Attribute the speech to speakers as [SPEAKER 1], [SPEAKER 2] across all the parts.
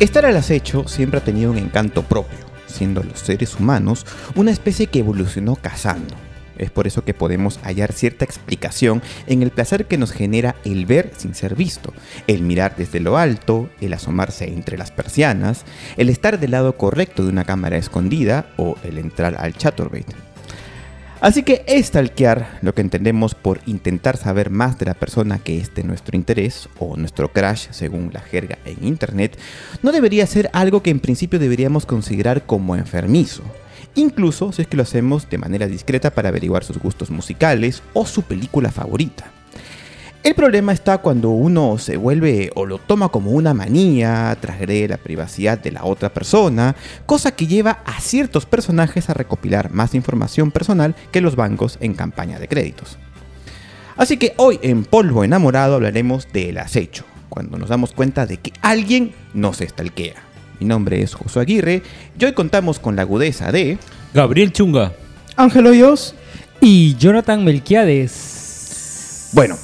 [SPEAKER 1] Estar al acecho siempre ha tenido un encanto propio, siendo los seres humanos una especie que evolucionó cazando. Es por eso que podemos hallar cierta explicación en el placer que nos genera el ver sin ser visto, el mirar desde lo alto, el asomarse entre las persianas, el estar del lado correcto de una cámara escondida o el entrar al chaturbate. Así que estalquear, lo que entendemos por intentar saber más de la persona que es de nuestro interés o nuestro crash según la jerga en internet, no debería ser algo que en principio deberíamos considerar como enfermizo. Incluso si es que lo hacemos de manera discreta para averiguar sus gustos musicales o su película favorita. El problema está cuando uno se vuelve o lo toma como una manía, transgrede la privacidad de la otra persona, cosa que lleva a ciertos personajes a recopilar más información personal que los bancos en campaña de créditos. Así que hoy en Polvo Enamorado hablaremos del acecho, cuando nos damos cuenta de que alguien nos estalquea. Mi nombre es Josué Aguirre y hoy contamos con la agudeza de...
[SPEAKER 2] Gabriel Chunga.
[SPEAKER 3] Ángel Hoyos.
[SPEAKER 4] Y Jonathan Melquiades.
[SPEAKER 1] Bueno,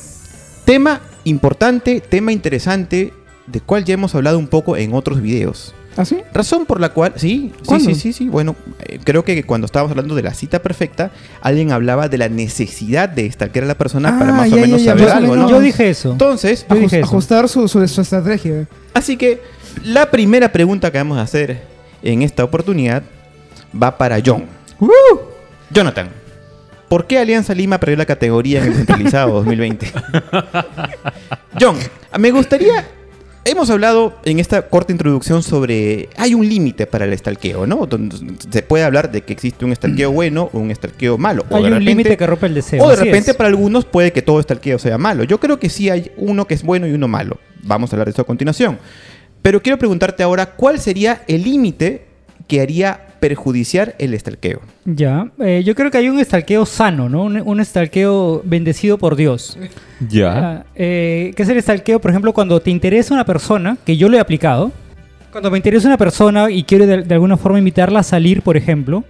[SPEAKER 1] tema importante, tema interesante, de cual ya hemos hablado un poco en otros videos.
[SPEAKER 3] ¿Ah, sí?
[SPEAKER 1] Razón por la cual, sí, sí,
[SPEAKER 3] ¿Cuándo?
[SPEAKER 1] sí, sí, sí, bueno, eh, creo que cuando estábamos hablando de la cita perfecta, alguien hablaba de la necesidad de stalkear a la persona para
[SPEAKER 3] Ah,
[SPEAKER 1] más
[SPEAKER 3] ya,
[SPEAKER 1] o menos
[SPEAKER 3] ya,
[SPEAKER 1] saber
[SPEAKER 3] más
[SPEAKER 1] algo. ¿no?
[SPEAKER 4] Yo dije eso.
[SPEAKER 1] Entonces,
[SPEAKER 4] Yo dije eso.
[SPEAKER 3] ajustar su, su, su estrategia.
[SPEAKER 1] así que la primera pregunta que vamos a hacer en esta oportunidad va para John. Jonathan, ¿por qué Alianza Lima perdió la categoría en el centralizado 2020? John, me gustaría. Hemos hablado en esta corta introducción sobre. Hay un límite para el estalqueo, ¿no? Se puede hablar de que existe un estalqueo bueno o un estalqueo malo. O
[SPEAKER 4] Hay
[SPEAKER 1] de
[SPEAKER 4] un
[SPEAKER 1] repente-
[SPEAKER 4] límite que rompe el deseo.
[SPEAKER 1] O de repente
[SPEAKER 4] es.
[SPEAKER 1] para algunos puede que todo estalqueo sea malo. Yo creo que sí hay uno que es bueno y uno malo. Vamos a hablar de eso a continuación. Pero quiero preguntarte ahora, ¿cuál sería el límite que haría perjudiciar el estalqueo?
[SPEAKER 4] Ya, eh, yo creo que hay un estalqueo sano, ¿no? Un, un estalqueo bendecido por Dios.
[SPEAKER 2] Ya.
[SPEAKER 4] Ah, eh, ¿Qué es el estalqueo? Por ejemplo, cuando te interesa una persona, que yo lo he aplicado, cuando me interesa una persona y quiero de, de alguna forma invitarla a salir, por ejemplo,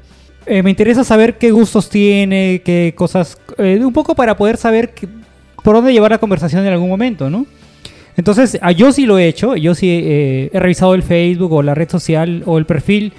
[SPEAKER 4] eh, me interesa saber qué gustos tiene, qué cosas, eh, un poco para poder saber por dónde llevar la conversación en algún momento, ¿no? Entonces, ah, yo sí lo he hecho, yo sí eh, he revisado el Facebook o la red social o el perfil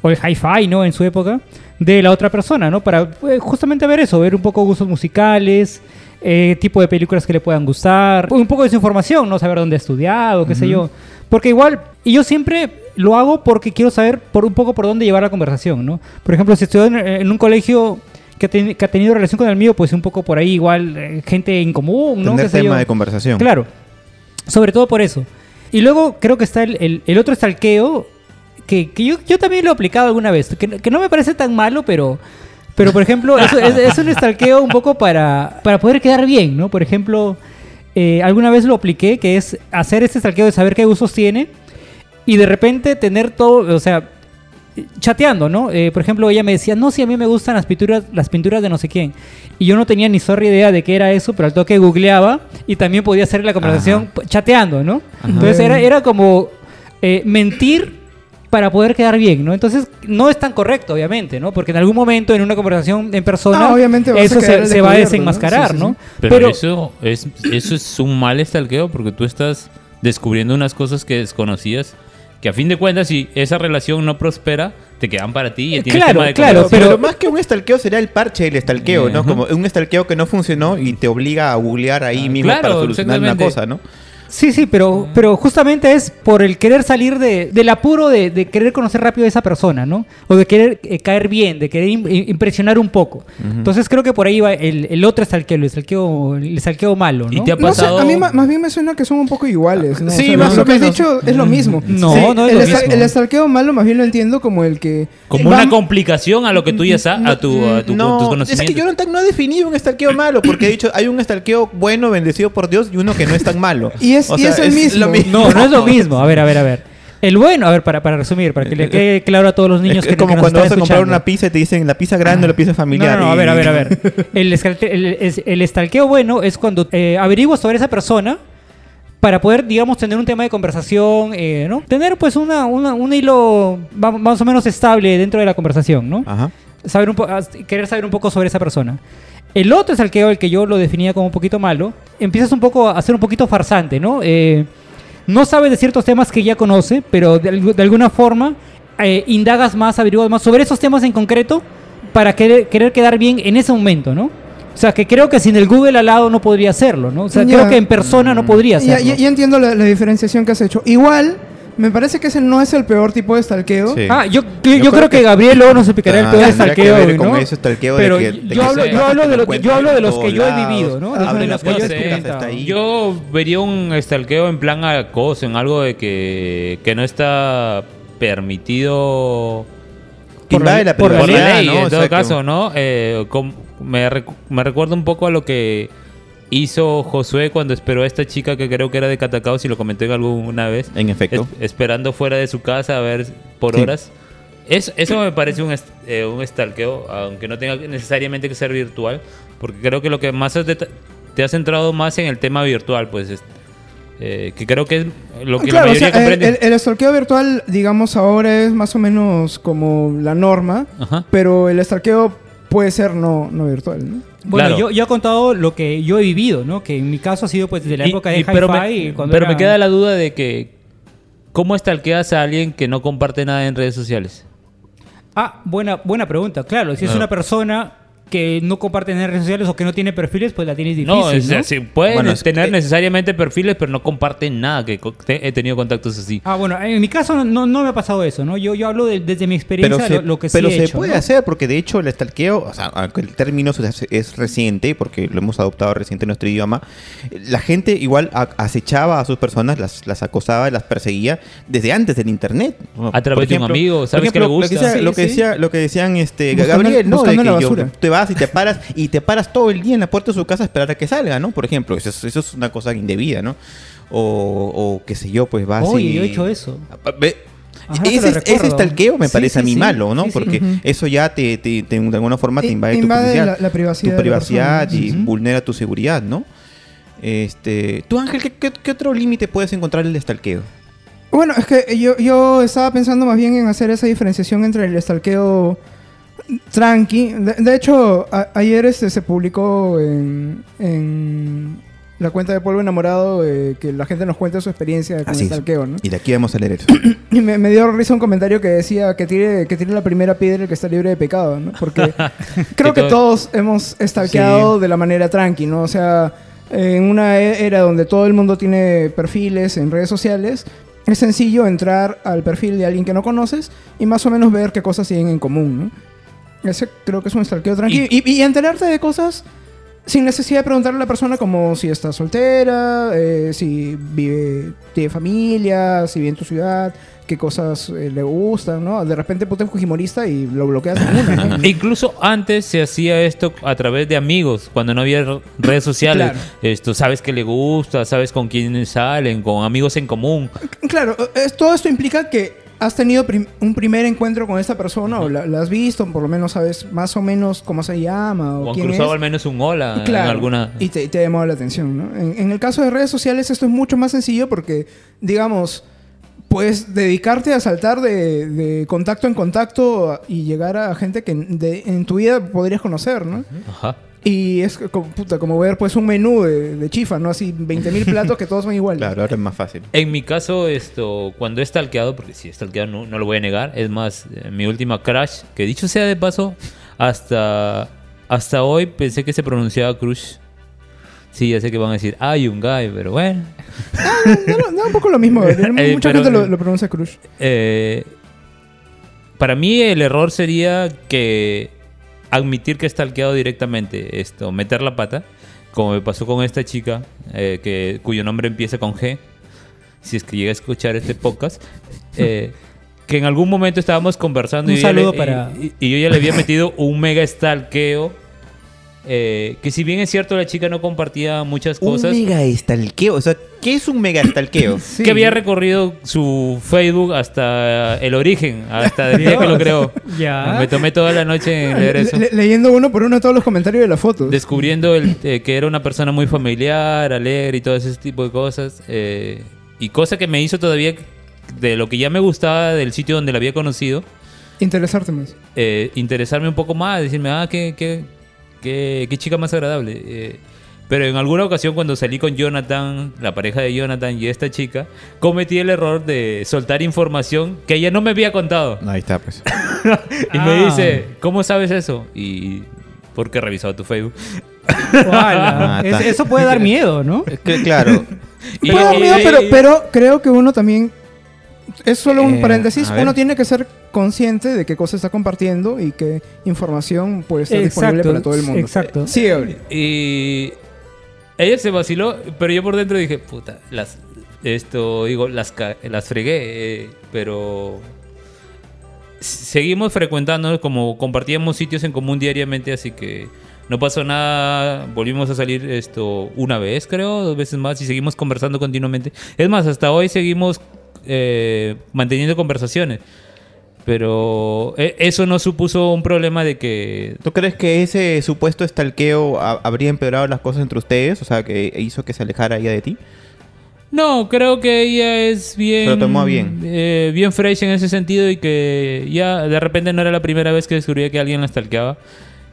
[SPEAKER 4] o el hi-fi, ¿no? En su época, de la otra persona, ¿no? Para eh, justamente ver eso, ver un poco gustos musicales, eh, tipo de películas que le puedan gustar, un poco de su información, ¿no? Saber dónde ha estudiado, qué sé yo. Porque igual, y yo siempre lo hago porque quiero saber por un poco por dónde llevar la conversación, ¿no? Por ejemplo, si estudio en, en un colegio que ha, teni- que ha tenido relación con el mío, pues un poco por ahí igual, eh, gente en común, ¿no?
[SPEAKER 1] Tener tema
[SPEAKER 4] yo.
[SPEAKER 1] de conversación.
[SPEAKER 4] Claro, sobre todo por eso. Y luego creo que está el, el- el otro estalqueo, que, que yo, yo también lo he aplicado alguna vez, que, que no me parece tan malo, pero, pero por ejemplo, es, es- es un estalqueo un poco para, para poder quedar bien, ¿no? Por ejemplo, eh, alguna vez lo apliqué, que es hacer este estalqueo de saber qué gustos tiene y de repente tener todo, o sea, chateando, ¿no? Eh, por ejemplo, ella me decía, no, si a mí me gustan las pinturas, las pinturas de no sé quién. Y yo no tenía ni zorra idea de qué era eso, pero al toque googleaba y también podía hacer la conversación chateando, ¿no? Entonces era, era como eh, mentir para poder quedar bien, ¿no? Entonces no es tan correcto, obviamente, ¿no? Porque en algún momento en una conversación en persona,
[SPEAKER 3] Ah, obviamente
[SPEAKER 4] eso se, se va a desenmascarar,
[SPEAKER 3] Sí, sí,
[SPEAKER 4] ¿no?
[SPEAKER 2] Pero, eso, es, eso es un mal estalqueo porque tú estás descubriendo unas cosas que desconocías que a fin de cuentas si esa relación no prospera te quedan para ti y tienes
[SPEAKER 4] Claro,
[SPEAKER 2] tema de
[SPEAKER 4] claro,
[SPEAKER 1] Pero, pero más que un estalqueo sería el parche del estalqueo, ¿no? Como un estalqueo que no funcionó y te obliga a googlear ahí
[SPEAKER 2] Ah,
[SPEAKER 1] mismo
[SPEAKER 2] claro,
[SPEAKER 1] para solucionar una cosa, ¿no?
[SPEAKER 4] Sí, sí, pero, pero justamente es por el querer salir de, del apuro de, de querer conocer rápido a esa persona, ¿no? O de querer eh, caer bien, de querer im- im- impresionar un poco. Entonces creo que por ahí va el, el otro estalqueo, el estalqueo malo,
[SPEAKER 2] ¿Y
[SPEAKER 4] ¿no?
[SPEAKER 2] te ha
[SPEAKER 3] No sé,
[SPEAKER 2] pasado?
[SPEAKER 3] a mí más bien me suena que son un poco iguales. ¿no?
[SPEAKER 1] Sí,
[SPEAKER 3] O sea,
[SPEAKER 1] más
[SPEAKER 3] lo
[SPEAKER 1] o
[SPEAKER 3] que has dicho es lo mismo.
[SPEAKER 4] No,
[SPEAKER 3] Sí,
[SPEAKER 4] no es
[SPEAKER 3] el,
[SPEAKER 4] lo mismo.
[SPEAKER 3] el estalqueo malo más bien lo entiendo como el que...
[SPEAKER 2] como
[SPEAKER 3] va-
[SPEAKER 2] una complicación a lo que tú ya sabes, a tu, a tu, tus
[SPEAKER 1] no, es
[SPEAKER 2] conocimientos.
[SPEAKER 1] que Jonathan no ha definido un estalqueo malo, porque he dicho, hay un estalqueo bueno, bendecido por Dios, y uno que no es tan malo.
[SPEAKER 3] Y es- y es el mismo.
[SPEAKER 4] No, no es lo mismo. A ver, a ver, a ver. El bueno, a ver, para, para resumir, para que le quede claro a todos los niños
[SPEAKER 1] Es,
[SPEAKER 4] que,
[SPEAKER 1] es como
[SPEAKER 4] que nos
[SPEAKER 1] cuando vas a comprar una pizza y te dicen la pizza grande o la pizza familiar.
[SPEAKER 4] No, no, no, a ver, a ver, a ver. El, escalte- el, el estalqueo bueno es cuando eh, averiguas sobre esa persona para poder, digamos, tener un tema de conversación, eh, ¿no? Tener, pues, una, una- un hilo más o menos estable dentro de la conversación, ¿no?
[SPEAKER 1] Ajá.
[SPEAKER 4] Saber un querer saber un poco sobre esa persona. El otro estalqueo, el que yo lo definía como un poquito malo, empiezas un poco a ser un poquito farsante, ¿no? Eh, no sabes de ciertos temas que ya conoce, pero de, de alguna forma eh, indagas más, averiguas más sobre esos temas en concreto para querer, querer quedar bien en ese momento, ¿no? O sea, que creo que sin el Google al lado no podría hacerlo, ¿no? O sea,
[SPEAKER 3] Ya.
[SPEAKER 4] creo que en persona no podría
[SPEAKER 3] Ya,
[SPEAKER 4] hacerlo.
[SPEAKER 3] ya- ya entiendo la, la diferenciación que has hecho. Igual, me parece que ese no es el peor tipo de stalkeo.
[SPEAKER 1] Sí.
[SPEAKER 4] Ah, yo, yo,
[SPEAKER 1] Yo
[SPEAKER 4] yo creo,
[SPEAKER 1] creo
[SPEAKER 4] que,
[SPEAKER 1] que-
[SPEAKER 4] Gabriel luego nos explicará el
[SPEAKER 1] Ah,
[SPEAKER 4] peor de
[SPEAKER 1] tendrá que
[SPEAKER 4] stalkeo,
[SPEAKER 1] ver con
[SPEAKER 4] ¿no?
[SPEAKER 1] ese stalkeo de
[SPEAKER 4] Pero
[SPEAKER 1] que- de
[SPEAKER 4] yo,
[SPEAKER 1] que
[SPEAKER 4] hablo, yo hablo de lo, yo hablo de los que yo he vivido, ¿no?
[SPEAKER 3] Ajá,
[SPEAKER 4] de los que
[SPEAKER 2] no
[SPEAKER 4] yo he
[SPEAKER 2] vería un stalkeo en plan acoso, en algo de que, que no está permitido
[SPEAKER 4] Por la-
[SPEAKER 1] la
[SPEAKER 4] por la
[SPEAKER 2] por la
[SPEAKER 1] privacidad,
[SPEAKER 2] ley,
[SPEAKER 1] ¿no?
[SPEAKER 2] en
[SPEAKER 1] O
[SPEAKER 2] todo
[SPEAKER 1] que-
[SPEAKER 2] caso, ¿no? Eh, me, recu- me recuerda un poco a lo que hizo Josué cuando esperó a esta chica que creo que era de Catacao, si lo comenté alguna vez.
[SPEAKER 1] En efecto.
[SPEAKER 2] Es- esperando fuera de su casa a ver por
[SPEAKER 1] Sí.
[SPEAKER 2] horas. Es- eso me parece un, est- eh, un stalkeo, aunque no tenga necesariamente que ser virtual, porque creo que lo que más has te has centrado más en el tema virtual, pues, es- eh, que creo que es lo que
[SPEAKER 3] claro,
[SPEAKER 2] la
[SPEAKER 3] o
[SPEAKER 2] mayoría
[SPEAKER 3] sea, el,
[SPEAKER 2] comprende.
[SPEAKER 3] el, el stalkeo virtual, digamos, ahora es más o menos como la norma,
[SPEAKER 2] Ajá.
[SPEAKER 3] pero el stalkeo puede ser no, no virtual, ¿no?
[SPEAKER 4] Bueno,
[SPEAKER 2] Claro.
[SPEAKER 4] yo, yo he contado lo que yo he vivido, ¿no? Que en mi caso ha sido pues desde la
[SPEAKER 2] Y-
[SPEAKER 4] época de
[SPEAKER 2] y- pero me,
[SPEAKER 4] cuando
[SPEAKER 2] pero
[SPEAKER 4] era-
[SPEAKER 2] me queda la duda de que ¿cómo stalkeas a alguien que no comparte nada en redes sociales?
[SPEAKER 4] Ah, buena, buena pregunta. Claro, si es una persona que no comparte en redes sociales o que no tiene perfiles, pues la tienes difícil,
[SPEAKER 2] no,
[SPEAKER 4] ¿no?
[SPEAKER 2] o sea, sí, pueden
[SPEAKER 1] Bueno, es que-
[SPEAKER 2] tener necesariamente perfiles, pero no comparten nada, que he tenido contactos así.
[SPEAKER 4] Ah, bueno, en mi caso no, no, no me ha pasado eso, ¿no? Yo, yo hablo de- desde mi experiencia
[SPEAKER 1] Pero se,
[SPEAKER 4] lo, lo que sí
[SPEAKER 1] pero se
[SPEAKER 4] hecho,
[SPEAKER 1] puede
[SPEAKER 4] ¿no?
[SPEAKER 1] hacer porque de hecho el stalkeo, o sea, aunque el término es, reciente porque lo hemos adoptado reciente en nuestro idioma, la gente igual acechaba a sus personas, las, las acosaba, las perseguía desde antes del internet.
[SPEAKER 2] A través de un amigo, ¿sabes que le
[SPEAKER 1] ejemplo, Lo que,
[SPEAKER 2] gusta?
[SPEAKER 1] decía-
[SPEAKER 3] Sí,
[SPEAKER 1] lo, que
[SPEAKER 3] sí.
[SPEAKER 1] decía, lo que decían este
[SPEAKER 3] Buscando-
[SPEAKER 1] Gabriel, ¿no? De que
[SPEAKER 3] la
[SPEAKER 1] yo- te vas y te paras y te paras todo el día en la puerta de su casa a esperar a que salga, ¿no? Por ejemplo, eso, es- eso es una cosa indebida, ¿no? O, o qué sé yo, pues vas
[SPEAKER 4] Oye,
[SPEAKER 1] y...
[SPEAKER 4] yo he hecho eso.
[SPEAKER 1] Ve-
[SPEAKER 4] Ajá,
[SPEAKER 1] ese, ese stalkeo me
[SPEAKER 4] Sí,
[SPEAKER 1] parece
[SPEAKER 4] sí,
[SPEAKER 1] a mí
[SPEAKER 4] sí.
[SPEAKER 1] malo, ¿no?
[SPEAKER 4] Sí, sí.
[SPEAKER 1] Porque eso ya te, te- te- de alguna forma te invade, tu privacidad,
[SPEAKER 3] la- la privacidad
[SPEAKER 1] tu privacidad y vulnera tu seguridad, ¿no? Este, tú Ángel, ¿qué, qué- qué otro límite puedes encontrar en el stalkeo?
[SPEAKER 3] Bueno, es que yo, yo estaba pensando más bien en hacer esa diferenciación entre el stalkeo tranqui. De, de hecho, a- ayer este, se publicó en, en la cuenta de Polvo Enamorado eh, que la gente nos cuenta su experiencia con
[SPEAKER 1] Así
[SPEAKER 3] el stalkeo, ¿no?
[SPEAKER 1] Y de aquí vamos a leer eso.
[SPEAKER 3] Y me, me dio risa un comentario que decía que tire, que tire la primera piedra el que está libre de pecado, ¿no? Porque creo que
[SPEAKER 2] todo-
[SPEAKER 3] todos hemos stalkeado de la manera tranqui, ¿no? O sea, en una e- era donde todo el mundo tiene perfiles en redes sociales, es sencillo entrar al perfil de alguien que no conoces y más o menos ver qué cosas tienen en común, ¿no? Ese creo que es un stalkeo tranquilo. Y, y enterarte de cosas sin necesidad de preguntarle a la persona como si está soltera, eh, si vive, tiene familia, si vive en tu ciudad, qué cosas eh, le gustan, ¿no? De repente puta es fujimorista y lo bloqueas en una, ¿no?
[SPEAKER 2] Incluso antes se hacía esto a través de amigos, cuando no había redes sociales.
[SPEAKER 3] Claro.
[SPEAKER 2] Esto, sabes que le gusta, sabes con quiénes salen, con amigos en común.
[SPEAKER 3] Claro, es- todo esto implica que has tenido prim- un primer encuentro con esta persona o la, la has visto, por lo menos sabes más o menos cómo se llama o,
[SPEAKER 2] O han
[SPEAKER 3] quién
[SPEAKER 2] cruzado
[SPEAKER 3] es.
[SPEAKER 2] al menos un hola en alguna.
[SPEAKER 3] y te, te ha llamado la atención, ¿no? En, en el caso de redes sociales esto es mucho más sencillo porque, digamos, puedes dedicarte a saltar de, de contacto en contacto y llegar a gente que de- en tu vida podrías conocer, ¿no?
[SPEAKER 2] Ajá.
[SPEAKER 3] Y es como, puta, como ver pues un menú de, de chifa, ¿no? Así 20.000 platos que todos son iguales.
[SPEAKER 1] Claro, ahora es más fácil.
[SPEAKER 2] En mi caso, esto, cuando he stalkeado, porque si he stalkeado no, no lo voy a negar, es más, eh, mi última crush, que dicho sea de paso, hasta, hasta hoy pensé que se pronunciaba crush. Sí, ya sé que van a decir, ay, un guy, pero bueno.
[SPEAKER 3] No, no, no, un poco lo mismo. Mucha
[SPEAKER 2] Eh, pero-
[SPEAKER 3] gente lo, lo pronuncia Crush.
[SPEAKER 2] Eh, para mí el error sería que admitir que he stalkeado directamente esto, meter la pata, como me pasó con esta chica, eh, que, cuyo nombre empieza con G, si es que llega a escuchar este podcast, eh, que en algún momento estábamos conversando
[SPEAKER 4] Un
[SPEAKER 2] y, yo ya
[SPEAKER 4] saludo
[SPEAKER 2] le-
[SPEAKER 4] para-
[SPEAKER 2] y- y yo ya le había metido un mega stalkeo, eh, que si bien es cierto la chica no compartía muchas cosas,
[SPEAKER 1] Un mega stalkeo. O sea, ¿qué es un mega stalkeo?
[SPEAKER 2] que había recorrido su Facebook hasta el origen, hasta el día que lo creó.
[SPEAKER 4] Ya.
[SPEAKER 2] Me tomé toda la noche en leer
[SPEAKER 3] Le-
[SPEAKER 2] eso.
[SPEAKER 3] le- leyendo uno por uno todos los comentarios de las fotos.
[SPEAKER 2] Descubriendo el, eh, que era una persona muy familiar, alegre y todo ese tipo de cosas. eh, y cosa que me hizo todavía, de lo que ya me gustaba del sitio donde la había conocido,
[SPEAKER 3] Interesarte más.
[SPEAKER 2] eh, interesarme un poco más, decirme, ah, qué, qué, qué, qué chica más agradable. Eh, Pero en alguna ocasión cuando salí con Jonathan, la pareja de Jonathan y esta chica, cometí el error de soltar información que ella no me había contado.
[SPEAKER 1] Ahí está, pues.
[SPEAKER 2] y me
[SPEAKER 4] Ah.
[SPEAKER 2] dice, ¿cómo sabes eso? Y porque he revisado tu Facebook.
[SPEAKER 1] Ah,
[SPEAKER 4] Es- eso puede dar miedo, ¿no?
[SPEAKER 1] Es que, claro.
[SPEAKER 2] Y-
[SPEAKER 3] Puede dar miedo,
[SPEAKER 2] y-
[SPEAKER 3] pero,
[SPEAKER 2] y-
[SPEAKER 3] pero creo que uno también. Es solo un
[SPEAKER 1] Eh,
[SPEAKER 3] paréntesis. Uno tiene que ser consciente de qué cosa está compartiendo y qué información puede estar disponible para todo el mundo.
[SPEAKER 4] exacto.
[SPEAKER 3] Sí.
[SPEAKER 2] Y ella se vaciló, pero yo por dentro dije, puta, las esto digo, las las fregué, eh, pero seguimos frecuentando, como compartíamos sitios en común diariamente, así que no pasó nada, volvimos a salir esto una vez, creo, dos veces más y seguimos conversando continuamente. Es más, hasta hoy seguimos eh, manteniendo conversaciones. Pero eh, eso no supuso un problema de que
[SPEAKER 1] ¿Tú crees que ese supuesto estalqueo ha- habría empeorado las cosas entre ustedes? O sea, que hizo que se alejara ella de ti.
[SPEAKER 2] No, creo que ella es bien.
[SPEAKER 1] Se lo tomó bien.
[SPEAKER 2] eh, bien fresh en ese sentido y que ya de repente no era la primera vez que descubría que alguien la stalkeaba.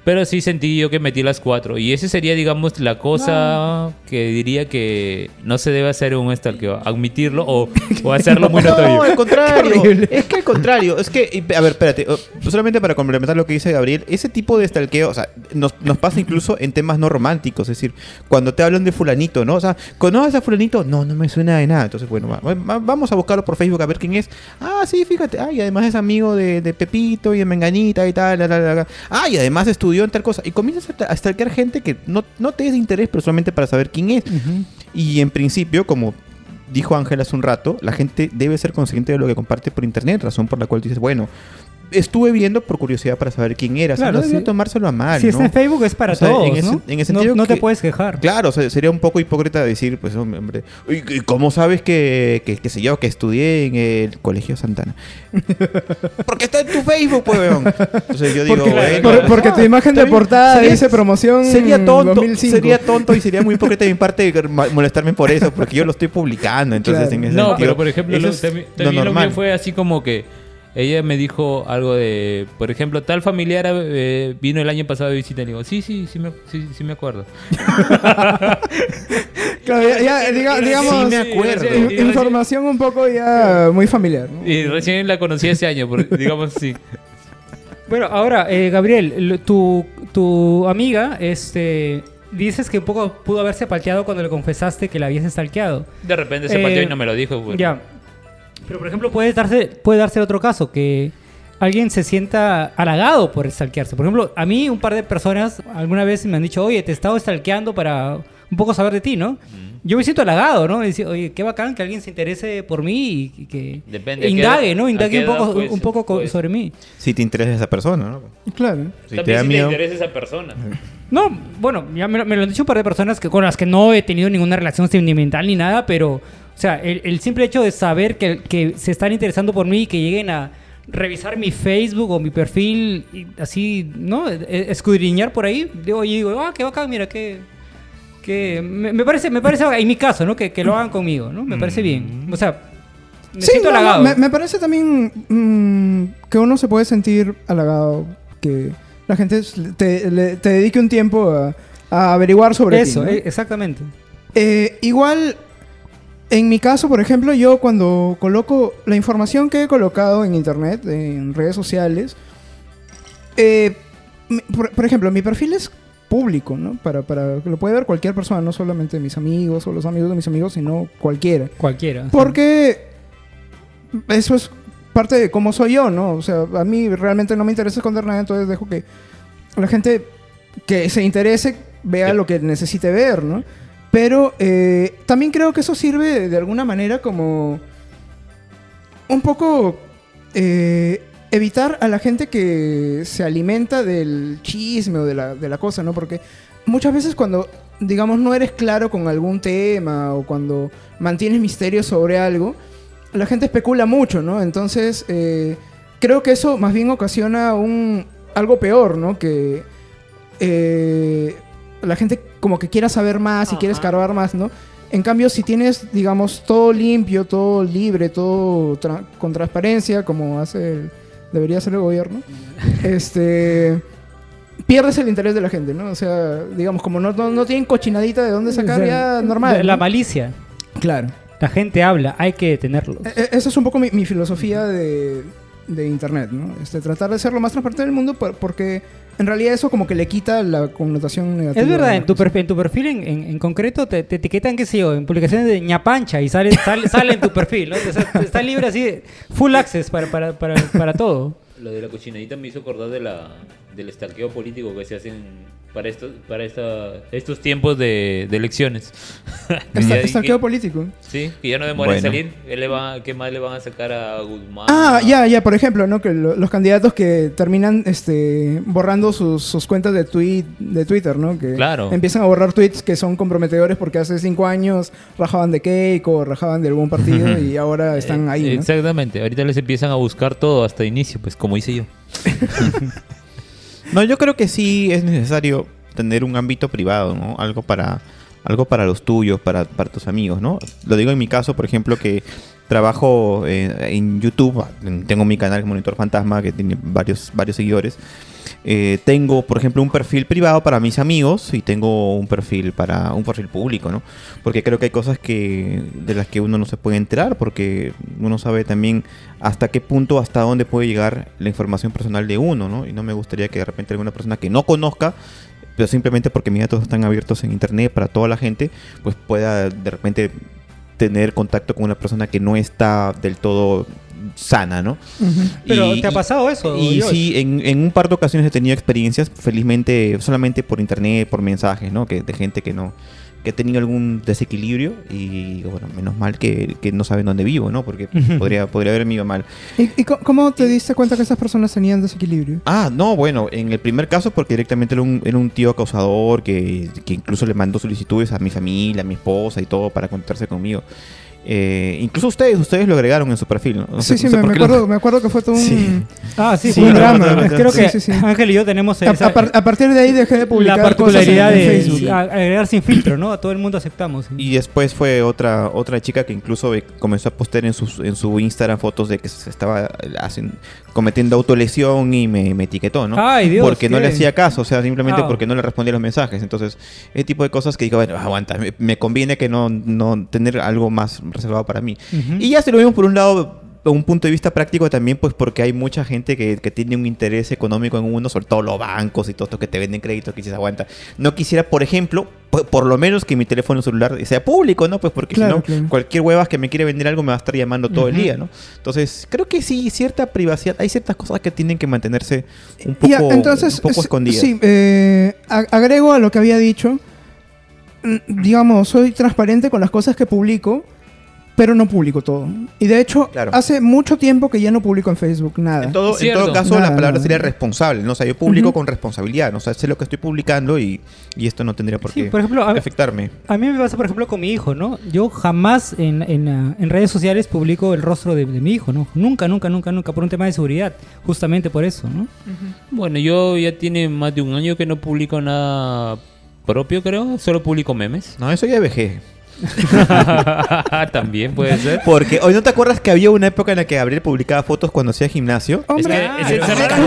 [SPEAKER 2] Pero sí sentí yo que metí las cuatro. Y ese sería, digamos, la cosa que diría que no se debe hacer un stalkeo. Admitirlo o, o hacerlo muy
[SPEAKER 1] No,
[SPEAKER 2] notorio.
[SPEAKER 1] al contrario. Es que al contrario. Es que, a ver, espérate. Solamente para complementar lo que dice Gabriel, ese tipo de stalkeo, o sea, nos, nos pasa incluso en temas no románticos. Es decir, cuando te hablan de fulanito, ¿no? O sea, ¿conoces a fulanito? No, no me suena de nada. Entonces, bueno, va- va- vamos a buscarlo por Facebook a ver quién es. Ah, sí, fíjate. Ah, y además es amigo de, de Pepito y de Menganita y tal. la, la, la. Ah, y además estudió en tal cosa. Y comienzas a, a stalkear gente que no, no te es de interés, pero solamente para saber quién es. Y en principio, como dijo Ángel hace un rato, la gente debe ser consciente de lo que comparte por internet, razón por la cual dices, bueno, estuve viendo por curiosidad para saber quién era. O sea,
[SPEAKER 4] Claro,
[SPEAKER 1] no
[SPEAKER 4] sí.
[SPEAKER 1] tomárselo a mal,
[SPEAKER 4] si
[SPEAKER 1] ¿no?
[SPEAKER 4] está en Facebook es para
[SPEAKER 1] O sea,
[SPEAKER 4] todos,
[SPEAKER 1] en ese-
[SPEAKER 4] ¿no?
[SPEAKER 1] en ese
[SPEAKER 4] No-
[SPEAKER 1] sentido
[SPEAKER 4] no, te
[SPEAKER 1] que-
[SPEAKER 4] puedes quejar.
[SPEAKER 1] Claro, o sea, sería un poco hipócrita decir, pues, hombre, ¿y, y cómo sabes que, que, que sé yo, que estudié en el Colegio Santana? Porque está en tu Facebook, pues, weón. Entonces yo digo,
[SPEAKER 3] Porque,
[SPEAKER 1] bueno,
[SPEAKER 3] por- porque tu imagen de portada
[SPEAKER 1] Sería-
[SPEAKER 3] dice promoción
[SPEAKER 1] Sería tonto,
[SPEAKER 3] 2005.
[SPEAKER 1] sería tonto y sería muy hipócrita de mi parte molestarme por eso, porque yo lo estoy publicando, entonces
[SPEAKER 3] Claro.
[SPEAKER 1] en ese
[SPEAKER 2] No,
[SPEAKER 1] sentido,
[SPEAKER 2] pero por ejemplo, lo, también,
[SPEAKER 1] lo
[SPEAKER 2] también lo mío fue así como que ella me dijo algo de, por ejemplo, tal familiar eh, vino el año pasado de visita y le digo, sí, sí, sí me, sí, sí me acuerdo.
[SPEAKER 3] Claro, ya, ya, diga-
[SPEAKER 2] Sí,
[SPEAKER 3] digamos,
[SPEAKER 1] sí me acuerdo.
[SPEAKER 2] Sí,
[SPEAKER 3] in-
[SPEAKER 2] sí, sí.
[SPEAKER 3] información un poco ya muy familiar. ¿no?
[SPEAKER 2] Y recién la conocí ese año, por- digamos así.
[SPEAKER 4] Bueno, ahora, eh, Gabriel, tu, tu amiga, este, dices que un poco pudo haberse palteado cuando le confesaste que la habías stalkeado.
[SPEAKER 2] De repente se
[SPEAKER 4] Eh,
[SPEAKER 2] partió y no me lo dijo. pues.
[SPEAKER 4] Ya. Pero, por ejemplo, puede darse, puede darse otro caso, que alguien se sienta halagado por stalkearse. Por ejemplo, a mí un par de personas alguna vez me han dicho, oye, te he estado stalkeando para un poco saber de ti, ¿no? Yo me siento halagado, ¿no? Decir, oye, qué bacán que alguien se interese por mí y, que
[SPEAKER 2] Depende, ¿a qué
[SPEAKER 4] indague,
[SPEAKER 2] edad-
[SPEAKER 4] ¿no? Indague un poco,
[SPEAKER 2] pues,
[SPEAKER 4] un poco co-
[SPEAKER 2] pues?
[SPEAKER 4] sobre mí.
[SPEAKER 1] Si te interesa esa persona, ¿no?
[SPEAKER 3] Claro.
[SPEAKER 1] Si te
[SPEAKER 2] También
[SPEAKER 1] da
[SPEAKER 2] si
[SPEAKER 1] miedo.
[SPEAKER 2] te interesa esa persona.
[SPEAKER 4] No, bueno, ya me, lo- me lo han dicho un par de personas que, con las que no he tenido ninguna relación sentimental ni nada, pero, o sea, el, el simple hecho de saber que, que se están interesando por mí y que lleguen a revisar mi Facebook o mi perfil, y así, ¿no? E- Escudriñar por ahí, digo, y digo, ah, qué bacán, mira, qué... Que me, me parece, me parece, en mi caso, ¿no? Que, que lo hagan conmigo, ¿no? Me parece bien. O sea, me
[SPEAKER 3] Sí,
[SPEAKER 4] siento
[SPEAKER 3] no, no,
[SPEAKER 4] halagado.
[SPEAKER 3] me, me parece también mm, que uno se puede sentir halagado que la gente te, le- te dedique un tiempo a, a averiguar sobre
[SPEAKER 4] Eso,
[SPEAKER 3] ti. ¿no?
[SPEAKER 4] eh, exactamente.
[SPEAKER 3] Eh, igual, en mi caso, por ejemplo, yo cuando coloco la información que he colocado en internet, en redes sociales, eh, por, por ejemplo, mi perfil es público, ¿no? Para, para que lo pueda ver cualquier persona, no solamente mis amigos o los amigos de mis amigos, sino cualquiera.
[SPEAKER 4] Cualquiera.
[SPEAKER 3] Porque eso es parte de cómo soy yo, ¿no? O sea, a mí realmente no me interesa esconder nada, entonces dejo que la gente que se interese vea lo que necesite ver, ¿no? Pero eh, también creo que eso sirve de alguna manera como un poco eh, evitar a la gente que se alimenta del chisme o de la, de la cosa, ¿no? Porque muchas veces cuando, digamos, no eres claro con algún tema o cuando mantienes misterio sobre algo, la gente especula mucho, ¿no? Entonces, eh, creo que eso más bien ocasiona un algo peor, ¿no? Que eh, la gente como que quiera saber más y quiere
[SPEAKER 2] Ajá.
[SPEAKER 3] escarbar más, ¿no? En cambio, si tienes, digamos, todo limpio, todo libre, todo tra- con transparencia, como hace el- debería hacer el gobierno, este pierdes el interés de la gente, ¿no? O sea, digamos, como no, no, no tienen cochinadita de dónde sacar, ya normal.
[SPEAKER 4] La, la
[SPEAKER 3] ¿no?
[SPEAKER 4] malicia.
[SPEAKER 3] Claro.
[SPEAKER 4] La gente habla, hay que detenerlo.
[SPEAKER 3] E- e- Esa es un poco mi, mi filosofía de, de Internet, ¿no? Este, tratar de ser lo más transparente del mundo por- porque en realidad eso como que le quita la connotación negativa.
[SPEAKER 4] Es verdad, en tu, perfil, en tu perfil en, en- en concreto te, te etiquetan, qué sé yo, en publicaciones de ñapancha y sale, sale, sale en tu perfil, ¿no? O sea, está libre así, full access para, para, para, para todo.
[SPEAKER 2] Lo de la cochinadita me hizo acordar de la, del estalqueo político que se hacen para estos, para esta, estos tiempos de, de elecciones. Que-
[SPEAKER 3] político.
[SPEAKER 2] Sí, que ya no demora en
[SPEAKER 1] Bueno.
[SPEAKER 2] salir. ¿Qué, le va, ¿Qué más le van a sacar a Guzmán?
[SPEAKER 3] Ah, ya, ya, por ejemplo, ¿no? Que lo- los candidatos que terminan este, borrando sus, sus cuentas de, tweet, de Twitter, ¿no? Que
[SPEAKER 2] Claro.
[SPEAKER 3] empiezan a borrar tweets que son comprometedores porque hace cinco años rajaban de Cake o rajaban de algún partido y ahora están ahí,
[SPEAKER 2] Eh,
[SPEAKER 3] ¿no?
[SPEAKER 2] Exactamente. Ahorita les empiezan a buscar todo hasta inicio, pues como hice yo.
[SPEAKER 1] No, yo creo que sí es necesario tener un ámbito privado, ¿no? Algo para, algo para los tuyos, para, para tus amigos, ¿no? Lo digo en mi caso, por ejemplo, que trabajo eh, en YouTube, tengo mi canal Monitor Fantasma, que tiene varios, varios seguidores. Eh, tengo, por ejemplo, un perfil privado para mis amigos y tengo un perfil para un perfil público, ¿no? Porque creo que hay cosas que de las que uno no se puede enterar, porque uno sabe también hasta qué punto, hasta dónde puede llegar la información personal de uno, ¿no? Y no me gustaría que de repente alguna persona que no conozca, pero simplemente porque mis datos están abiertos en internet para toda la gente, pues pueda de repente tener contacto con una persona que no está del todo sana, ¿no?
[SPEAKER 4] Pero,
[SPEAKER 1] Y-
[SPEAKER 4] ¿te ha pasado eso?
[SPEAKER 1] Y sí, en, en un par de ocasiones he tenido experiencias, felizmente solamente por internet, por mensajes, ¿no? Que, de gente que no que ha tenido algún desequilibrio y bueno, menos mal que, que no saben dónde vivo, ¿no? Porque podría, podría haberme ido mal.
[SPEAKER 3] ¿Y, cómo te diste cuenta que esas personas tenían desequilibrio?
[SPEAKER 1] Ah, no, bueno, en el primer caso porque directamente era un, era un tío acosador que, que incluso le mandó solicitudes a mi familia, a mi esposa y todo para contactarse conmigo. Eh, incluso ustedes, ustedes lo agregaron en su perfil, ¿no? No
[SPEAKER 3] sí,
[SPEAKER 1] sé-
[SPEAKER 3] sí,
[SPEAKER 1] no sé
[SPEAKER 3] me, acuerdo, me acuerdo que fue todo un...
[SPEAKER 1] Sí.
[SPEAKER 4] Ah, sí,
[SPEAKER 1] Sí,
[SPEAKER 4] fue un drama. Creo que. Ángel y yo tenemos
[SPEAKER 3] A,
[SPEAKER 4] esa-
[SPEAKER 3] a par- a partir de ahí dejé de publicar
[SPEAKER 4] la particularidad
[SPEAKER 3] cosas en
[SPEAKER 4] de
[SPEAKER 3] Facebook.
[SPEAKER 4] agregar sin filtro, ¿no? A todo el mundo aceptamos.
[SPEAKER 1] Y después fue otra otra chica que incluso comenzó a postear en su, en su Instagram fotos de que se estaba eh, cometiendo autolesión y me, me etiquetó, ¿no?
[SPEAKER 4] Ay, Dios,
[SPEAKER 1] porque no le hacía caso, o sea, simplemente
[SPEAKER 4] Ah.
[SPEAKER 1] porque no le respondía los mensajes. Entonces, ese tipo de cosas que digo, bueno, aguanta, me, me conviene que no, no tener algo más reservado para mí.
[SPEAKER 4] Ujú.
[SPEAKER 1] Y ya se lo vimos por un lado, un punto de vista práctico también, pues porque hay mucha gente que, que tiene un interés económico en uno, sobre todo los bancos y todo esto que te venden créditos, que dices, aguanta. No quisiera, por ejemplo, por, por lo menos que mi teléfono celular sea público, ¿no? Pues porque
[SPEAKER 3] Claro,
[SPEAKER 1] si no,
[SPEAKER 3] claro.
[SPEAKER 1] cualquier huevas que me quiere vender algo me va a estar llamando todo el
[SPEAKER 4] Ujú.
[SPEAKER 1] día, ¿no? Entonces, creo que sí, cierta privacidad, hay ciertas cosas que tienen que mantenerse un poco,
[SPEAKER 3] entonces,
[SPEAKER 1] un poco escondidas.
[SPEAKER 3] Sí, eh, agrego a lo que había dicho. Mm, Digamos, soy transparente con las cosas que publico, pero no publico todo. Y de hecho,
[SPEAKER 1] Claro.
[SPEAKER 3] hace mucho tiempo que ya no publico en Facebook nada.
[SPEAKER 1] En todo, en todo caso,
[SPEAKER 3] Nada,
[SPEAKER 1] la palabra
[SPEAKER 3] nada.
[SPEAKER 1] sería responsable, ¿no? O sea, yo publico con responsabilidad, ¿no? O sea, sé lo que estoy publicando y, y esto no tendría por
[SPEAKER 4] Sí,
[SPEAKER 1] qué
[SPEAKER 4] por ejemplo, a-
[SPEAKER 1] afectarme.
[SPEAKER 4] A mí me pasa, por ejemplo, con mi hijo, ¿no? Yo jamás en, en, en redes sociales publico el rostro de, de mi hijo, ¿no? Nunca, nunca, nunca, nunca, por un tema de seguridad, justamente por eso, ¿no?
[SPEAKER 2] Bueno, yo ya tiene más de un año que no publico nada propio, creo. Solo publico memes.
[SPEAKER 1] No, eso ya vejé.
[SPEAKER 2] También puede ser.
[SPEAKER 1] Porque hoy no te acuerdas que había una época en la que Gabriel publicaba fotos cuando hacía gimnasio.
[SPEAKER 3] Hombre,
[SPEAKER 2] Es que- es
[SPEAKER 1] Claro,
[SPEAKER 2] encerrar-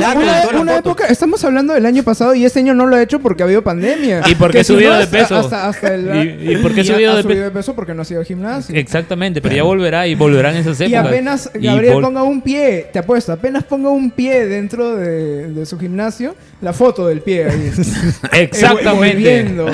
[SPEAKER 1] claro,
[SPEAKER 3] una, época, estamos hablando del año pasado y este año no lo ha hecho porque ha habido pandemia.
[SPEAKER 2] Y he
[SPEAKER 3] si
[SPEAKER 2] subido de peso.
[SPEAKER 3] Hasta, hasta el,
[SPEAKER 2] Y-
[SPEAKER 3] ha-
[SPEAKER 2] subido de pe-
[SPEAKER 3] subido de peso porque no ha sido gimnasio.
[SPEAKER 2] Exactamente, pero ya volverá y volverán esas
[SPEAKER 3] Y
[SPEAKER 2] épocas.
[SPEAKER 3] apenas
[SPEAKER 2] Y
[SPEAKER 3] Gabriel
[SPEAKER 2] vol-
[SPEAKER 3] ponga un pie, te apuesto, apenas ponga un pie dentro de, de su gimnasio, la foto del pie ahí.
[SPEAKER 2] Exactamente.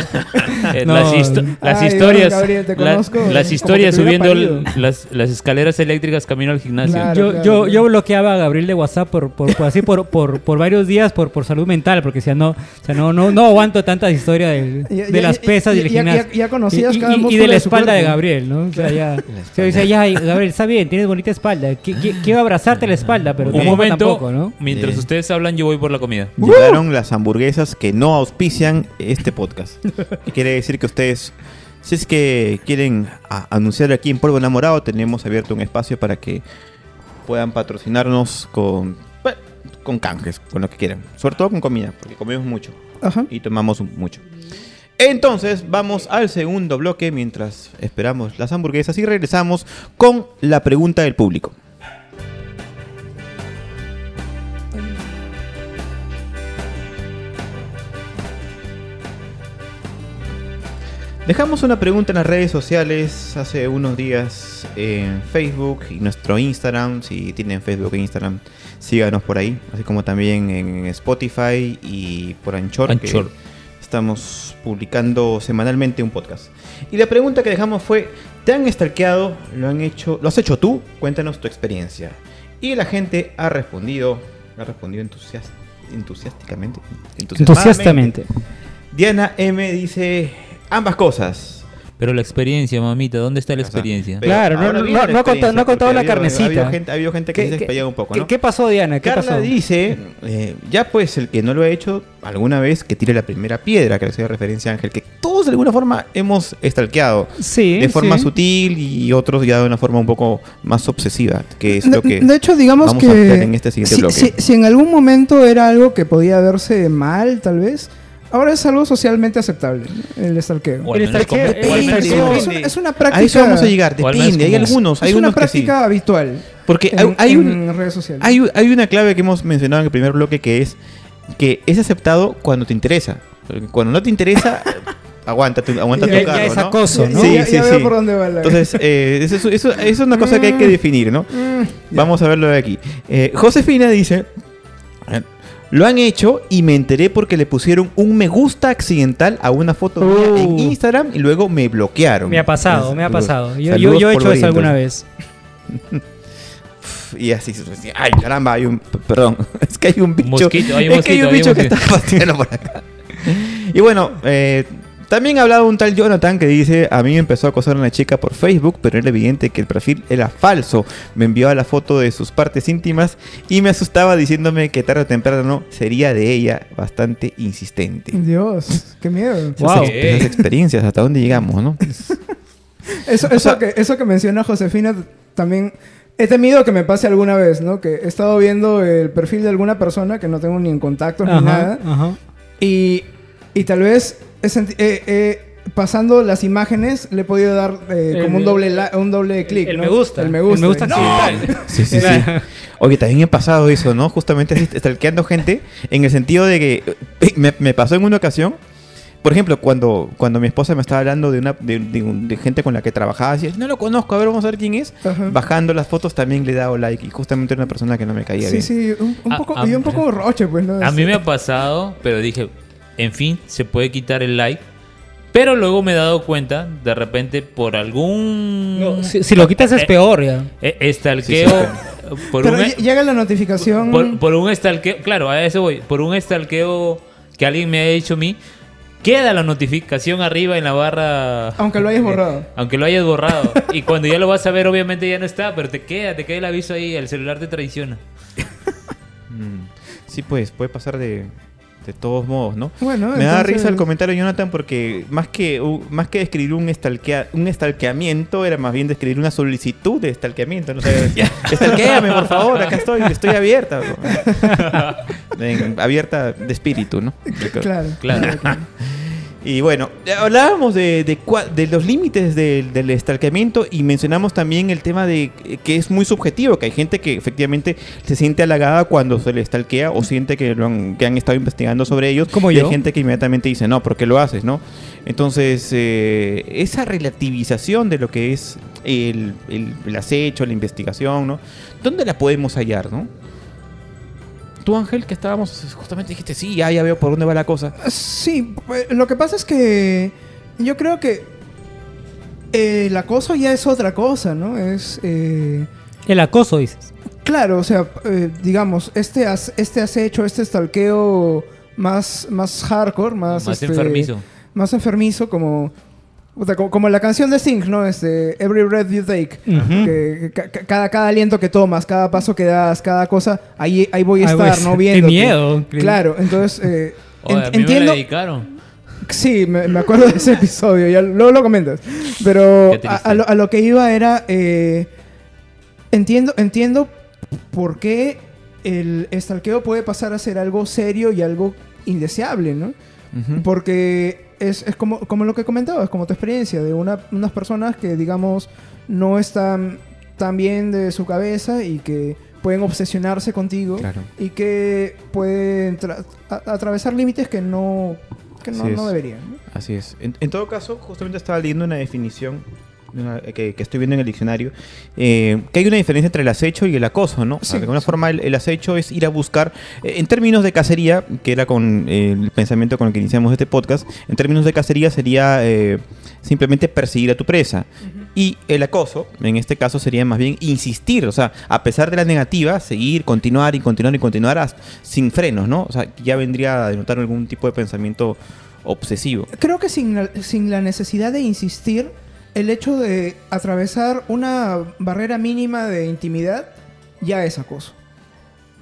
[SPEAKER 2] Eh,
[SPEAKER 4] No.
[SPEAKER 2] las, histo- las
[SPEAKER 3] Ay,
[SPEAKER 2] historias,
[SPEAKER 3] Gabriel, te
[SPEAKER 2] la-
[SPEAKER 3] conozco
[SPEAKER 2] las historias subiendo las, las escaleras eléctricas camino al gimnasio.
[SPEAKER 3] Claro.
[SPEAKER 4] yo,
[SPEAKER 3] claro,
[SPEAKER 4] yo,
[SPEAKER 3] claro.
[SPEAKER 4] yo bloqueaba a Gabriel de WhatsApp por, por, por así por, por, por varios días por, por salud mental, porque decía, no, o sea, no, no, no aguanto tanta historia del-
[SPEAKER 3] Ya-
[SPEAKER 4] de
[SPEAKER 3] ya-
[SPEAKER 4] las pesas y del gimnasio.
[SPEAKER 3] ya- ya conocías
[SPEAKER 4] y, y-
[SPEAKER 3] cada
[SPEAKER 4] y
[SPEAKER 3] músculo
[SPEAKER 4] de la
[SPEAKER 3] de
[SPEAKER 4] espalda de. Gabriel, ¿no? O sea, ya. Gabriel, está bien, tienes bonita espalda. Qui- qui- Quiero abrazarte la espalda, pero
[SPEAKER 2] Un momento,
[SPEAKER 4] tampoco, ¿no?
[SPEAKER 2] mientras
[SPEAKER 1] Bien.
[SPEAKER 2] ustedes hablan, yo voy por la comida.
[SPEAKER 1] Llegaron las hamburguesas que no auspician este podcast. Y quiere decir que ustedes, si es que quieren a- anunciar aquí en Polvo Enamorado, tenemos abierto un espacio para que puedan patrocinarnos con, bueno, con canjes, con lo que quieran. Sobre todo con comida, porque comemos mucho
[SPEAKER 3] Ajá.
[SPEAKER 1] y tomamos mucho. Entonces vamos al segundo bloque mientras esperamos las hamburguesas y regresamos con la pregunta del público. Dejamos una pregunta en las redes sociales hace unos días en Facebook y nuestro Instagram. Si tienen Facebook e Instagram, síganos por ahí. Así como también en Spotify y por Anchor. que
[SPEAKER 2] Anchor.
[SPEAKER 1] estamos publicando semanalmente un podcast. Y la pregunta que dejamos fue: ¿Te han stalkeado? ¿Lo han hecho? ¿Lo has hecho tú? Cuéntanos tu experiencia. Y la gente ha respondido, ha respondido entusias- entusiásticamente.
[SPEAKER 4] Entusiastamente.
[SPEAKER 1] Diana M dice ambas cosas.
[SPEAKER 2] Pero la experiencia, mamita, ¿dónde está la
[SPEAKER 1] O sea,
[SPEAKER 2] experiencia?
[SPEAKER 4] Claro, no- no- no- no ha contado- no ha contado la
[SPEAKER 1] habido-
[SPEAKER 4] carnecita.
[SPEAKER 1] Ha habido gente, ha habido gente que se ha un poco, ¿no?
[SPEAKER 4] qué pasó, Diana? ¿Qué
[SPEAKER 1] Carla
[SPEAKER 4] pasó?
[SPEAKER 1] dice, eh, ya pues el que no lo ha hecho alguna vez que tire la primera piedra, que le hacía referencia a Ángel, que todos de alguna forma hemos stalkeado.
[SPEAKER 4] Sí.
[SPEAKER 1] de forma
[SPEAKER 4] sí.
[SPEAKER 1] sutil y otros ya de una forma un poco más obsesiva, que es
[SPEAKER 3] De,
[SPEAKER 1] lo que
[SPEAKER 3] de hecho, digamos
[SPEAKER 1] vamos
[SPEAKER 3] que
[SPEAKER 1] a en este siguiente
[SPEAKER 3] si,
[SPEAKER 1] bloque.
[SPEAKER 3] si- si en algún momento era algo que podía verse mal, tal vez, ahora es algo socialmente aceptable, el stalkeo.
[SPEAKER 2] O al
[SPEAKER 4] El
[SPEAKER 2] menos
[SPEAKER 4] stalkeo-
[SPEAKER 2] como-
[SPEAKER 4] el
[SPEAKER 2] o al menos
[SPEAKER 3] Es,
[SPEAKER 2] como-
[SPEAKER 3] es una, es una
[SPEAKER 1] a
[SPEAKER 3] práctica,
[SPEAKER 1] eso vamos a llegar,
[SPEAKER 2] O al menos
[SPEAKER 1] depende, hay
[SPEAKER 2] como-
[SPEAKER 1] algunos, hay
[SPEAKER 3] es una
[SPEAKER 1] unos que sí.
[SPEAKER 3] práctica habitual
[SPEAKER 1] Porque
[SPEAKER 3] en,
[SPEAKER 1] hay, hay un,
[SPEAKER 3] en redes sociales.
[SPEAKER 1] Hay, hay una clave que hemos mencionado en el primer bloque que es que es aceptado cuando te interesa. Porque Cuando no te interesa, aguanta tu, aguanta
[SPEAKER 3] Ya-
[SPEAKER 1] tu
[SPEAKER 3] ya
[SPEAKER 1] carro,
[SPEAKER 4] es
[SPEAKER 1] ¿no?
[SPEAKER 4] acoso, ¿no?
[SPEAKER 1] Sí,
[SPEAKER 3] ya,
[SPEAKER 1] sí,
[SPEAKER 3] ya veo
[SPEAKER 1] sí.
[SPEAKER 3] por dónde va la...
[SPEAKER 1] Entonces, eh, eso, eso- eso- eso es una cosa que hay que definir, ¿no?
[SPEAKER 3] Mm, ya.
[SPEAKER 1] Vamos a verlo de aquí. Eh, Josefina dice, lo han hecho y me enteré porque le pusieron un me gusta accidental a una foto mía
[SPEAKER 4] Uh.
[SPEAKER 1] en Instagram y luego me bloquearon.
[SPEAKER 4] Me ha pasado, me ha pasado. Yo, yo, he hecho eso alguna vez.
[SPEAKER 1] Y así, ay caramba, hay un, perdón, es que hay un bicho,
[SPEAKER 2] mosquito, hay un
[SPEAKER 1] es que hay un bicho
[SPEAKER 2] hay un
[SPEAKER 1] que está fastidiando por acá. Y bueno, eh, también ha hablado un tal Jonathan que dice, a mí me empezó a acosar una chica por Facebook, pero era evidente que el perfil era falso. Me envió la foto de sus partes íntimas y me asustaba diciéndome que tarde o temprano sería de ella, bastante insistente.
[SPEAKER 3] Dios, qué miedo.
[SPEAKER 4] Wow.
[SPEAKER 1] esas experiencias, hasta dónde llegamos, ¿no?
[SPEAKER 3] Eso,
[SPEAKER 1] O
[SPEAKER 3] eso,
[SPEAKER 1] sea-
[SPEAKER 3] que, eso que menciona Josefina también he temido que me pase alguna vez, ¿no? Que he estado viendo el perfil de alguna persona que no tengo ni en contacto ni
[SPEAKER 4] Ajá,
[SPEAKER 3] nada.
[SPEAKER 4] ajá.
[SPEAKER 3] Y, y tal vez eh, eh, pasando las imágenes le he podido dar eh,
[SPEAKER 4] El-
[SPEAKER 3] como un doble, la- un doble clic.
[SPEAKER 4] el
[SPEAKER 3] ¿no?
[SPEAKER 4] me gusta.
[SPEAKER 3] El me gusta.
[SPEAKER 4] El me gusta
[SPEAKER 3] ¡No!
[SPEAKER 1] Sí, sí, sí. Oye, también he pasado eso, ¿no? Justamente stalkeando gente en el sentido de que me, me pasó en una ocasión. Por ejemplo, cuando, cuando mi esposa me estaba hablando de una de, de un- de gente con la que trabajaba, decía, no lo conozco, a ver, vamos a ver quién es.
[SPEAKER 3] Ajá.
[SPEAKER 1] Bajando las fotos también le he dado like y justamente era una persona que no me caía
[SPEAKER 3] Sí,
[SPEAKER 1] bien.
[SPEAKER 3] sí, un, un
[SPEAKER 2] A-
[SPEAKER 3] poco,
[SPEAKER 2] a-
[SPEAKER 3] y un poco roche, pues, ¿no?
[SPEAKER 2] A mí me ha pasado, pero dije, en fin, se puede quitar el like. Pero luego me he dado cuenta, de repente, por algún...
[SPEAKER 4] No, si, si lo quitas es
[SPEAKER 2] Eh,
[SPEAKER 4] peor ya.
[SPEAKER 2] eh, estalqueo, por
[SPEAKER 3] Pero
[SPEAKER 2] un...
[SPEAKER 3] ll- llega la notificación.
[SPEAKER 2] Por, por un stalkeo, claro, a eso voy. Por un stalkeo que alguien me ha hecho a mí, queda la notificación arriba en la barra.
[SPEAKER 3] Aunque lo hayas borrado.
[SPEAKER 2] Aunque lo hayas borrado. y cuando ya lo vas a ver, obviamente ya no está, pero te queda, te queda el aviso ahí, el celular te traiciona.
[SPEAKER 1] Mm. Sí, pues, puede pasar de, de todos modos, ¿no?
[SPEAKER 3] Bueno,
[SPEAKER 1] Me da risa el comentario de Jonathan porque más que, más que describir un, stalkea- un stalkeamiento, era más bien describir una solicitud de stalkeamiento. No sé, stalkeame, por favor, acá estoy, estoy abierta. En- abierta de espíritu, ¿no?
[SPEAKER 3] Claro.
[SPEAKER 2] Claro.
[SPEAKER 1] Y bueno, hablábamos de, de, de los límites del, del stalkeamiento y mencionamos también el tema de que es muy subjetivo, que hay gente que efectivamente se siente halagada cuando se le stalkea o siente que, lo han, que han estado investigando sobre ellos.
[SPEAKER 4] Como
[SPEAKER 1] y
[SPEAKER 4] yo.
[SPEAKER 1] hay gente que inmediatamente dice, no, ¿por qué lo haces? no Entonces, eh, esa relativización de lo que es el, el, el acecho, la investigación, ¿no? ¿Dónde la podemos hallar, no? Tú, Ángel, que estábamos, justamente dijiste, sí, ya, ya veo por dónde va la cosa.
[SPEAKER 3] Sí, pues, lo que pasa es que yo creo que eh, el acoso ya es otra cosa, ¿no? Es... eh,
[SPEAKER 4] El acoso, dices.
[SPEAKER 3] Claro, o sea, eh, digamos, este, as- este acecho, este stalkeo más, más hardcore, más...
[SPEAKER 2] Más
[SPEAKER 3] este,
[SPEAKER 2] enfermizo.
[SPEAKER 3] Más enfermizo, como, como... como la canción de Sting, ¿no? Este, Every Breath You Take. Que, que cada, cada aliento que tomas, cada paso que das, cada cosa, ahí, ahí voy a
[SPEAKER 4] Ay,
[SPEAKER 3] estar,
[SPEAKER 4] pues,
[SPEAKER 3] ¿no?
[SPEAKER 4] qué
[SPEAKER 3] Viendo.
[SPEAKER 4] miedo.
[SPEAKER 3] Claro, entonces... eh,
[SPEAKER 2] Oye,
[SPEAKER 3] en-
[SPEAKER 2] a mí me
[SPEAKER 3] entiendo...
[SPEAKER 2] la dedicaron.
[SPEAKER 3] Sí, me, me acuerdo de ese episodio, ya luego lo comentas. Pero a, lo, a lo que iba era, eh, entiendo, entiendo por qué el stalkeo puede pasar a ser algo serio y algo indeseable, ¿no? Porque es, es como, como lo que comentabas, como tu experiencia de una- unas personas que, digamos, no están tan bien de su cabeza y que pueden obsesionarse contigo
[SPEAKER 1] Claro.
[SPEAKER 3] y que pueden atravesar límites que no Que no,
[SPEAKER 1] Así
[SPEAKER 3] no
[SPEAKER 1] es.
[SPEAKER 3] debería. ¿no?
[SPEAKER 1] Así es. En, en todo caso, justamente estaba leyendo una definición que, que estoy viendo en el diccionario, eh, que hay una diferencia entre el acecho y el acoso, ¿no?
[SPEAKER 3] Sí,
[SPEAKER 1] de alguna
[SPEAKER 3] sí.
[SPEAKER 1] forma, el, el acecho es ir a buscar, eh, en términos de cacería, que era con eh, el pensamiento con el que iniciamos este podcast, en términos de cacería sería eh, simplemente perseguir a tu presa. Y el acoso, en este caso, sería más bien insistir, o sea, a pesar de la negativa, seguir, continuar y continuar y continuar hasta- sin frenos, ¿no? O sea, ya vendría a denotar algún tipo de pensamiento obsesivo.
[SPEAKER 3] Creo que sin la, sin la necesidad de insistir, el hecho de atravesar una barrera mínima de intimidad ya es acoso.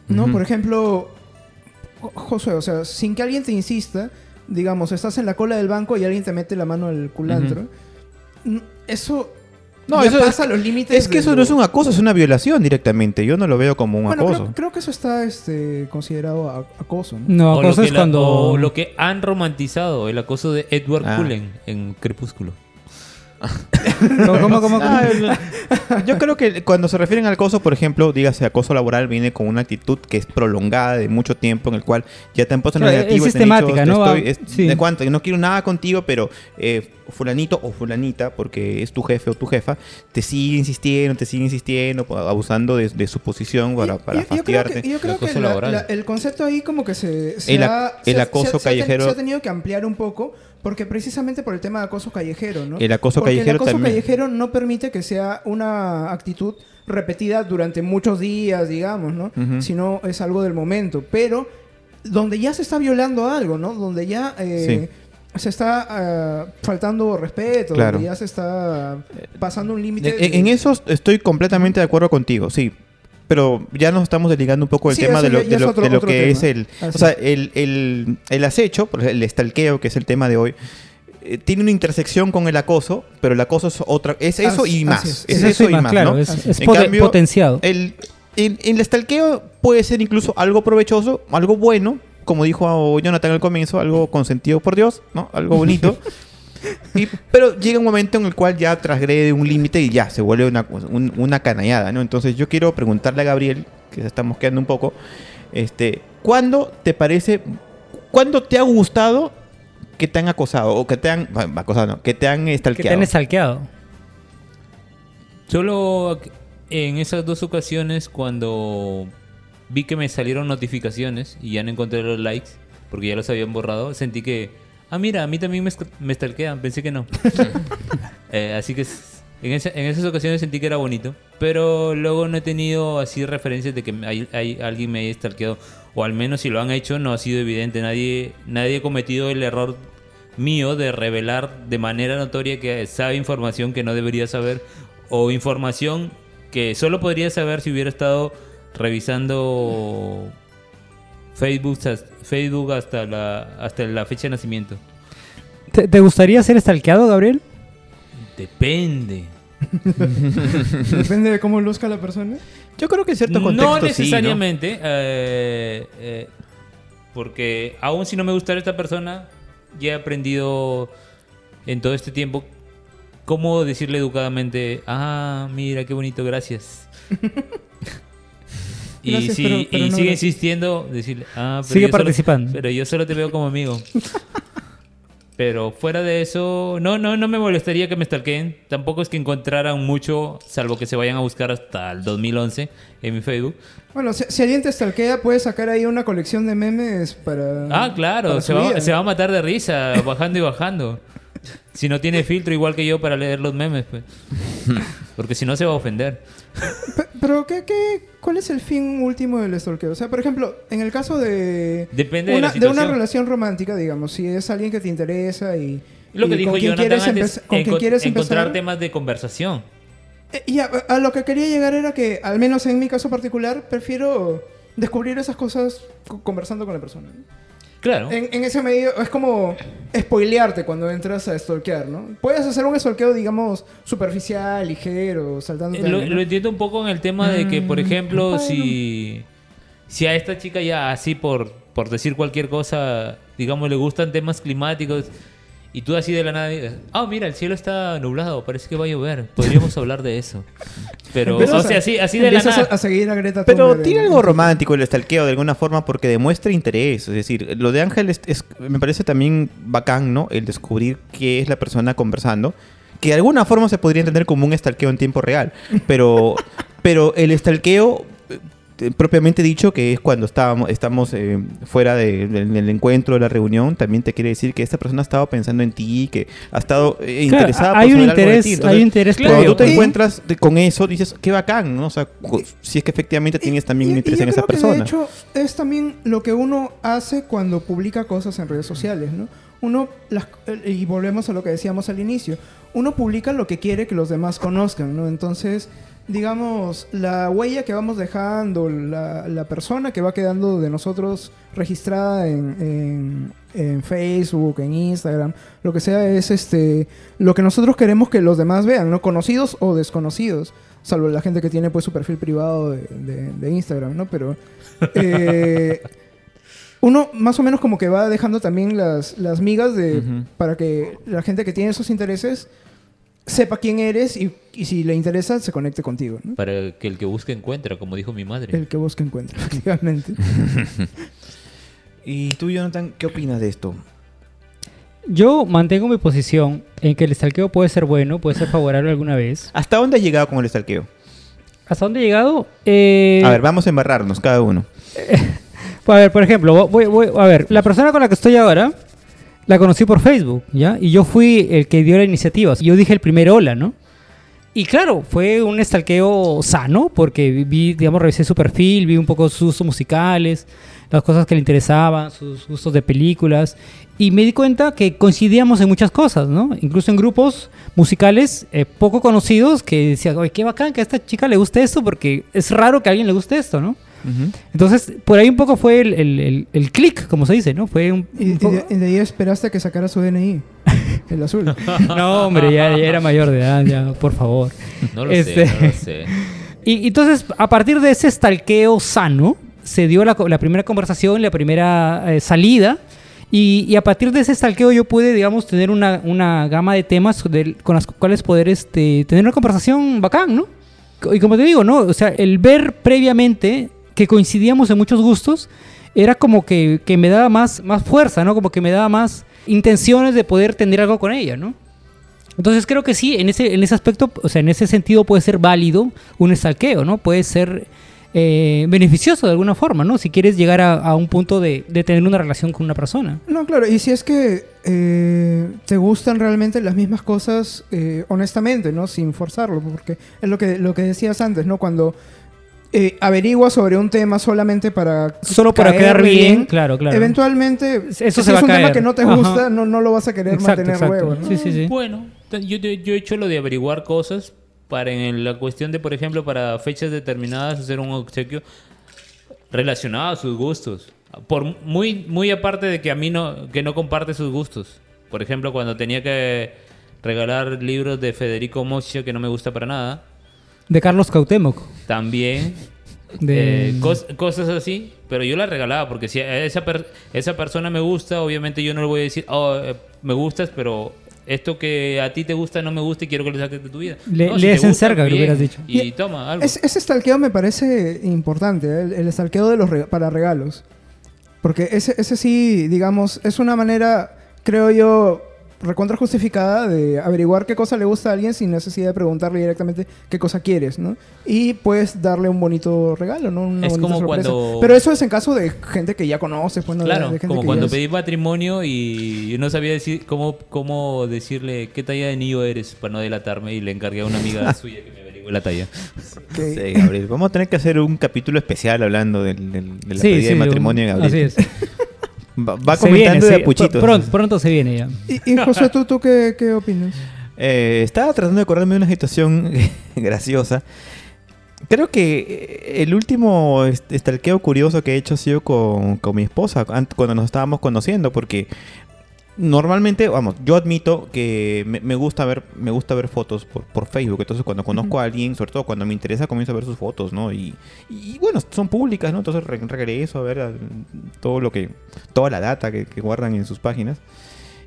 [SPEAKER 3] ¿No? Por ejemplo, Jo- Josué, o sea, sin que alguien te insista, digamos, estás en la cola del banco y alguien te mete la mano al culantro. Eso
[SPEAKER 1] No,
[SPEAKER 3] ya
[SPEAKER 1] eso
[SPEAKER 3] pasa
[SPEAKER 1] es,
[SPEAKER 3] los límites.
[SPEAKER 1] es que eso
[SPEAKER 3] lo-
[SPEAKER 1] no es un acoso, es una violación directamente. Yo no lo veo como un
[SPEAKER 3] Bueno,
[SPEAKER 1] acoso.
[SPEAKER 3] creo, creo que eso está este, considerado a- acoso. ¿no?
[SPEAKER 4] No,
[SPEAKER 2] o, lo
[SPEAKER 4] acoso
[SPEAKER 2] que
[SPEAKER 4] es
[SPEAKER 2] la-
[SPEAKER 4] cuando...
[SPEAKER 2] o lo que han romantizado, el acoso de Edward
[SPEAKER 1] Ah.
[SPEAKER 2] Cullen en Crepúsculo.
[SPEAKER 4] ¿Cómo, cómo, cómo?
[SPEAKER 1] Ah, el- yo creo que cuando se refieren al acoso, por ejemplo, dígase acoso laboral, viene con una actitud que es prolongada de mucho tiempo, en el cual ya te han puesto en
[SPEAKER 4] Claro,
[SPEAKER 1] negativo.
[SPEAKER 4] es
[SPEAKER 1] y te han dicho,
[SPEAKER 4] sistemática,
[SPEAKER 1] "Te
[SPEAKER 4] ¿no?
[SPEAKER 1] estoy-
[SPEAKER 4] Va-
[SPEAKER 1] es-
[SPEAKER 4] sí.
[SPEAKER 1] de cuánto, yo no quiero nada contigo, pero eh, fulanito o fulanita, porque es tu jefe o tu jefa, te sigue insistiendo, te sigue insistiendo, abusando de, de su posición para, para
[SPEAKER 3] yo- yo creo
[SPEAKER 1] fastidiarte.
[SPEAKER 3] que, yo creo
[SPEAKER 2] El
[SPEAKER 3] que
[SPEAKER 2] acoso
[SPEAKER 3] la-
[SPEAKER 2] laboral.
[SPEAKER 3] la- el concepto ahí como que se, se
[SPEAKER 1] El
[SPEAKER 3] ha,
[SPEAKER 1] el acoso
[SPEAKER 3] se ha- se ha ten-
[SPEAKER 1] callejero-
[SPEAKER 3] se ha tenido que ampliar un poco porque precisamente por el tema de acoso callejero, ¿no?
[SPEAKER 1] El acoso
[SPEAKER 3] Porque
[SPEAKER 1] callejero
[SPEAKER 3] el acoso
[SPEAKER 1] también.
[SPEAKER 3] callejero no permite que sea una actitud repetida durante muchos días, digamos, ¿no? Sino es algo del momento, pero donde ya se está violando algo, ¿no? Donde ya eh, se está ah, faltando respeto,
[SPEAKER 1] Claro.
[SPEAKER 3] donde ya se está pasando un límite.
[SPEAKER 1] En, en eso estoy completamente de acuerdo contigo, sí. Pero ya nos estamos desligando un poco del
[SPEAKER 3] Sí,
[SPEAKER 1] tema de lo, de lo-
[SPEAKER 3] otro-
[SPEAKER 1] de lo
[SPEAKER 3] otro
[SPEAKER 1] que
[SPEAKER 3] tema.
[SPEAKER 1] es el...
[SPEAKER 3] Así
[SPEAKER 1] O sea, el, el, el acecho, el estalqueo, que es el tema de hoy, eh, tiene una intersección con el acoso, pero el acoso es otra... Es eso
[SPEAKER 3] Así-
[SPEAKER 1] y más. Es,
[SPEAKER 3] es.
[SPEAKER 4] Es
[SPEAKER 1] eso y más,
[SPEAKER 4] claro,
[SPEAKER 1] ¿no?
[SPEAKER 4] es, es
[SPEAKER 1] En
[SPEAKER 4] poten-
[SPEAKER 1] cambio,
[SPEAKER 4] potenciado.
[SPEAKER 1] El, el, el estalqueo puede ser incluso algo provechoso, algo bueno, como dijo Jonathan al comienzo, algo consentido por Dios, ¿no? Algo bonito. Y- pero llega un momento en el cual ya transgrede un límite y ya se vuelve una, un- una canallada, ¿no? Entonces yo quiero preguntarle a Gabriel, que se está mosqueando un poco, este, ¿cuándo te parece, cuándo te ha gustado que te han acosado o que te han, bueno, acosado, no, que te han
[SPEAKER 4] Que te
[SPEAKER 1] estalqueado?
[SPEAKER 4] han estalqueado.
[SPEAKER 2] Solo en esas dos ocasiones cuando vi que me salieron notificaciones y ya no encontré los likes, porque ya los habían borrado, sentí que, ah, mira, a mí también me, me stalkean, pensé que no. Eh, así que en, esa- en esas ocasiones sentí que era bonito, pero luego no he tenido así referencias de que hay, hay- alguien me haya stalkeado, o al menos si lo han hecho no ha sido evidente, nadie, nadie ha cometido el error mío de revelar de manera notoria que sabe información que no debería saber o información que solo podría saber si hubiera estado revisando Facebook, hasta- Facebook hasta la, hasta la fecha de nacimiento.
[SPEAKER 4] ¿Te, te gustaría ser estalqueado, Gabriel?
[SPEAKER 2] Depende.
[SPEAKER 3] Depende de cómo luzca la persona.
[SPEAKER 1] Yo creo que en cierto contexto
[SPEAKER 2] No
[SPEAKER 1] sí, ¿no?
[SPEAKER 2] necesariamente, eh, eh, porque aún si no me gustara esta persona, ya he aprendido en todo este tiempo cómo decirle educadamente, ah, mira, qué bonito, gracias. y
[SPEAKER 3] Gracias,
[SPEAKER 2] si
[SPEAKER 3] pero- pero
[SPEAKER 2] y
[SPEAKER 3] no
[SPEAKER 2] sigue
[SPEAKER 3] gracias.
[SPEAKER 2] insistiendo, decirle, ah, pero
[SPEAKER 4] Sigue
[SPEAKER 2] yo solo-
[SPEAKER 4] participando.
[SPEAKER 2] pero yo solo te veo como amigo. Pero fuera de eso, no, no, no me molestaría que me stalkeen. Tampoco es que encontraran mucho, salvo que se vayan a buscar hasta el 2011 en mi Facebook.
[SPEAKER 3] Bueno, si, si alguien te stalkea, puedes sacar ahí una colección de memes para.
[SPEAKER 2] Ah, claro,
[SPEAKER 3] para
[SPEAKER 2] se
[SPEAKER 3] su
[SPEAKER 2] va,
[SPEAKER 3] vida.
[SPEAKER 2] se va a matar de risa, bajando y bajando. Si no tiene filtro igual que yo para leer los memes, pues. Porque si no se va a ofender.
[SPEAKER 3] Pe- Pero, ¿qué, qué, cuál es el fin último del stalkeo? O sea, por ejemplo, en el caso de.
[SPEAKER 2] Depende de
[SPEAKER 3] una,
[SPEAKER 2] la
[SPEAKER 3] de una relación romántica, digamos, si es alguien que te interesa y.
[SPEAKER 2] Lo que
[SPEAKER 3] y
[SPEAKER 2] dijo
[SPEAKER 3] con quien
[SPEAKER 2] Jonathan
[SPEAKER 3] quieres
[SPEAKER 2] antes,
[SPEAKER 3] con quien quieres
[SPEAKER 2] encontrar
[SPEAKER 3] empezar.
[SPEAKER 2] temas de conversación.
[SPEAKER 3] Eh, Y a, a lo que quería llegar era que, al menos en mi caso particular, prefiero descubrir esas cosas co- conversando con la persona. ¿no?
[SPEAKER 2] Claro.
[SPEAKER 3] En, en ese medio es como spoilearte cuando entras a stalkear, ¿no? Puedes hacer un stalkeo, digamos, superficial, ligero, saltando.
[SPEAKER 2] Eh, Lo, lo entiendo un poco en el tema de que, por
[SPEAKER 3] Mm,
[SPEAKER 2] ejemplo,
[SPEAKER 3] bueno.
[SPEAKER 2] si, si a esta chica ya así por, por decir cualquier cosa, digamos, le gustan temas climáticos y tú así de la nada dices, ah, mira, el cielo está nublado, parece que va a llover, podríamos hablar de eso. Pero,
[SPEAKER 3] Empiezas
[SPEAKER 2] o sea,
[SPEAKER 3] a-
[SPEAKER 2] así, así de la nada.
[SPEAKER 3] a, a seguir a Greta
[SPEAKER 1] Pero
[SPEAKER 3] Thunberg
[SPEAKER 1] tiene
[SPEAKER 3] en-
[SPEAKER 1] algo romántico el stalkeo de alguna forma porque demuestra interés. Es decir, lo de Ángel es, es- me parece también bacán, ¿no? El descubrir qué es la persona conversando. Que de alguna forma se podría entender como un stalkeo en tiempo real. Pero, pero el stalkeo, eh, propiamente dicho, que es cuando estábamos, estamos eh, fuera de- del del encuentro, de la reunión, también te quiere decir que esta persona ha estado pensando en ti, que ha estado eh,
[SPEAKER 4] Claro,
[SPEAKER 1] interesada por
[SPEAKER 4] hay un
[SPEAKER 1] saber algo de
[SPEAKER 4] interés,
[SPEAKER 1] ti.
[SPEAKER 4] hay un interés
[SPEAKER 2] Claro,
[SPEAKER 1] cuando
[SPEAKER 4] previo.
[SPEAKER 1] tú te
[SPEAKER 3] Y-
[SPEAKER 1] encuentras de- con eso, dices, qué bacán, ¿no? O sea, si es que efectivamente tienes también
[SPEAKER 3] Y-
[SPEAKER 1] un
[SPEAKER 3] y
[SPEAKER 1] interés
[SPEAKER 3] yo
[SPEAKER 1] en esa
[SPEAKER 3] que,
[SPEAKER 1] persona.
[SPEAKER 3] de hecho, es también lo que uno hace cuando publica cosas en redes sociales, ¿no? Uno, las- eh, y volvemos a lo que decíamos al inicio, uno publica lo que quiere que los demás conozcan, ¿no? Entonces, digamos, la huella que vamos dejando, la, la persona que va quedando de nosotros registrada en, en- en Facebook, en Instagram, lo que sea, es este lo que nosotros queremos que los demás vean, ¿no? Conocidos o desconocidos. Salvo la gente que tiene pues su perfil privado de, de- de Instagram, ¿no? Pero eh, uno más o menos como que va dejando también las, las migas de, para que la gente que tiene esos intereses sepa quién eres y, y si le interesa se conecte contigo, ¿no?
[SPEAKER 2] Para que el que busque encuentra, como dijo mi madre.
[SPEAKER 3] El que busca encuentra, efectivamente.
[SPEAKER 1] ¿Y tú, Jonathan, qué opinas de esto?
[SPEAKER 4] Yo mantengo mi posición en que el stalkeo puede ser bueno, puede ser favorable alguna vez.
[SPEAKER 1] ¿Hasta dónde has llegado con el stalkeo?
[SPEAKER 4] ¿Hasta dónde he llegado? Eh,
[SPEAKER 1] A ver, vamos a embarrarnos cada uno.
[SPEAKER 4] A ver, por ejemplo, voy, voy- a ver, la persona con la que estoy ahora la conocí por Facebook, ¿ya? Y yo fui el que dio la iniciativa. Yo dije el primer hola, ¿no? Y claro, fue un estalqueo sano, porque vi, digamos, revisé su perfil, vi un poco sus gustos musicales, las cosas que le interesaban, sus gustos de películas, y me di cuenta que coincidíamos en muchas cosas, ¿no? Incluso en grupos musicales eh, poco conocidos que decían, oye, qué bacán que a esta chica le guste esto, porque es raro que a alguien le guste esto, ¿no? Entonces, por ahí un poco fue el, el, el- el click, como se dice, ¿no? Fue un,
[SPEAKER 3] Y,
[SPEAKER 4] un
[SPEAKER 3] y
[SPEAKER 4] poco-
[SPEAKER 3] de, y de ahí esperaste a que sacara su DNI, el azul.
[SPEAKER 4] No, hombre, ya, ya era mayor de edad, ya, por favor.
[SPEAKER 2] No lo
[SPEAKER 4] Este-
[SPEAKER 2] sé, no lo sé.
[SPEAKER 4] Y entonces, a partir de ese stalkeo sano, se dio la, primera conversación, la primera eh, salida. Y, y a partir de ese stalkeo yo pude, digamos, tener una, una gama de temas con las cuales poder este, tener una conversación bacán, ¿no? Y como te digo, ¿no? O sea, el ver previamente que coincidíamos en muchos gustos era como que, que me daba más, más fuerza, ¿no? Como que me daba más intenciones de poder tener algo con ella, ¿no? Entonces creo que sí, en ese, en ese aspecto, o sea, en ese sentido puede ser válido un stalkeo, ¿no? Puede ser eh, beneficioso de alguna forma, ¿no? Si quieres llegar a, a un punto de, de tener una relación con una persona.
[SPEAKER 3] No, claro, y si es que eh, te gustan realmente las mismas cosas, eh, honestamente, ¿no? Sin forzarlo, porque es lo que, lo que decías antes, ¿no? Cuando eh, averiguas sobre un tema solamente para...
[SPEAKER 4] Solo para quedar bien, claro, claro.
[SPEAKER 3] Eventualmente,
[SPEAKER 4] Eso
[SPEAKER 3] si
[SPEAKER 4] se va
[SPEAKER 3] es
[SPEAKER 4] a
[SPEAKER 3] un tema que no te
[SPEAKER 4] Ajá.
[SPEAKER 3] gusta, no, no lo vas a querer
[SPEAKER 4] Exacto,
[SPEAKER 3] mantener
[SPEAKER 4] exacto.
[SPEAKER 3] luego, ¿no?
[SPEAKER 4] Sí, sí, sí.
[SPEAKER 2] Bueno, yo, yo he hecho lo de averiguar cosas para en la cuestión de, por ejemplo, para fechas determinadas hacer un obsequio relacionado a sus gustos. Por muy muy aparte de que a mí no que no comparte sus gustos. Por ejemplo, cuando tenía que regalar libros de Federico Moccia que no me gusta para nada,
[SPEAKER 4] De Carlos Cautemoc.
[SPEAKER 2] también
[SPEAKER 4] De...
[SPEAKER 2] eh, cos- cosas así, pero yo la regalaba porque si a esa, per- esa persona me gusta, obviamente yo no le voy a decir, oh, eh, me gustas, pero esto que a ti te gusta no me gusta y quiero que lo saques de tu vida.
[SPEAKER 4] Le-
[SPEAKER 2] No,
[SPEAKER 4] en cerca, le
[SPEAKER 2] bien,
[SPEAKER 4] hubieras dicho.
[SPEAKER 2] Y,
[SPEAKER 3] Y-
[SPEAKER 2] toma, algo.
[SPEAKER 3] Es- ese stalkeo me parece importante, ¿eh? el, el stalkeo de los para regalos. Porque ese, ese sí, digamos, es una manera, creo yo, recontra justificada de averiguar qué cosa le gusta a alguien sin necesidad de preguntarle directamente qué cosa quieres, ¿no? Y puedes darle un bonito regalo, ¿no? Una
[SPEAKER 2] Es
[SPEAKER 3] bonita
[SPEAKER 2] como
[SPEAKER 3] sorpresa.
[SPEAKER 2] cuando-
[SPEAKER 3] Pero eso es en caso de gente que ya conoces, pues, ¿no? De-
[SPEAKER 2] Claro,
[SPEAKER 3] de gente
[SPEAKER 2] como
[SPEAKER 3] que
[SPEAKER 2] cuando
[SPEAKER 3] ya es-
[SPEAKER 2] pedí matrimonio y yo no sabía decir cómo, cómo decirle qué talla de niño eres para no delatarme y le encargué a una amiga suya que me averigüe la talla.
[SPEAKER 1] Sí, Gabriel. Vamos a tener que hacer un capítulo especial hablando del, del- de la
[SPEAKER 4] Sí,
[SPEAKER 1] pedida
[SPEAKER 4] sí,
[SPEAKER 1] de matrimonio de Gabriel.
[SPEAKER 4] Así es.
[SPEAKER 1] Va, va
[SPEAKER 4] Se
[SPEAKER 1] comentando
[SPEAKER 4] viene,
[SPEAKER 1] de apuchitos.
[SPEAKER 4] Pronto, pronto se viene ya.
[SPEAKER 3] Y, y, José, ¿tú, tú qué, qué opinas?
[SPEAKER 1] Eh, estaba tratando de acordarme de una situación graciosa. Creo que eh, el último est- stalkeo curioso que he hecho ha sido con, con mi esposa cuando nos estábamos conociendo, porque normalmente, vamos, yo admito que me, me gusta ver me gusta ver fotos por, por Facebook, entonces cuando conozco a alguien, sobre todo cuando me interesa, comienzo a ver sus fotos, ¿no? Y, y, bueno, son públicas, ¿no? Entonces re- regreso a ver todo lo que, toda la data que, que guardan en sus páginas.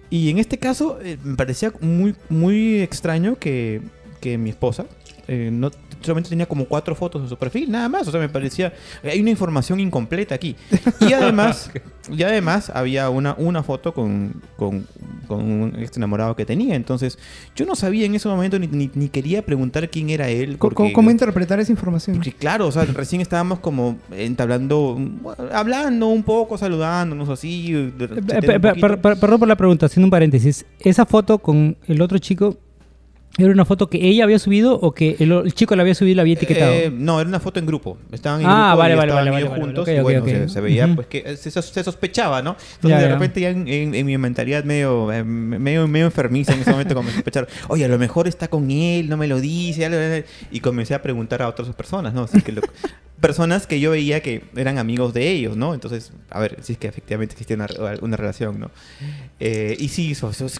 [SPEAKER 1] Y en este caso eh, me parecía muy, muy extraño que, que mi esposa eh, no solamente tenía como cuatro fotos en su perfil, nada más. O sea, me parecía, hay una información incompleta aquí. Y además, y además había una, una foto con, con, con un ex enamorado que tenía. Entonces, yo no sabía en ese momento ni, ni, ni quería preguntar quién era él.
[SPEAKER 3] ¿Cómo,
[SPEAKER 1] porque-
[SPEAKER 3] cómo interpretar esa información?
[SPEAKER 1] porque claro, o sea, recién estábamos como entablando, hablando un poco, saludándonos así.
[SPEAKER 4] Eh, perdón por la pregunta, haciendo un paréntesis. ¿Esa foto con el otro chico era una foto que ella había subido o que el, el chico la había subido y la había etiquetado?
[SPEAKER 1] Eh, no, era una foto en grupo. Estaban en
[SPEAKER 4] Ah,
[SPEAKER 1] grupo
[SPEAKER 4] vale,
[SPEAKER 1] y
[SPEAKER 4] vale,
[SPEAKER 1] estaban
[SPEAKER 4] vale,
[SPEAKER 1] ellos juntos y bueno, se, se veía pues que se, sos- se sospechaba, ¿no? Entonces
[SPEAKER 4] Ya,
[SPEAKER 1] de repente ya en, en- en mi mentalidad medio, eh, medio, medio enfermiza en ese momento comencé a sospechar, oye, a lo mejor está con él, no me lo dice, algo", y comencé a preguntar a otras personas, ¿no? Así que lo- personas que yo veía que eran amigos de ellos, ¿no? Entonces, a ver, si es que efectivamente existía una, una relación, ¿no? Eh, y sí,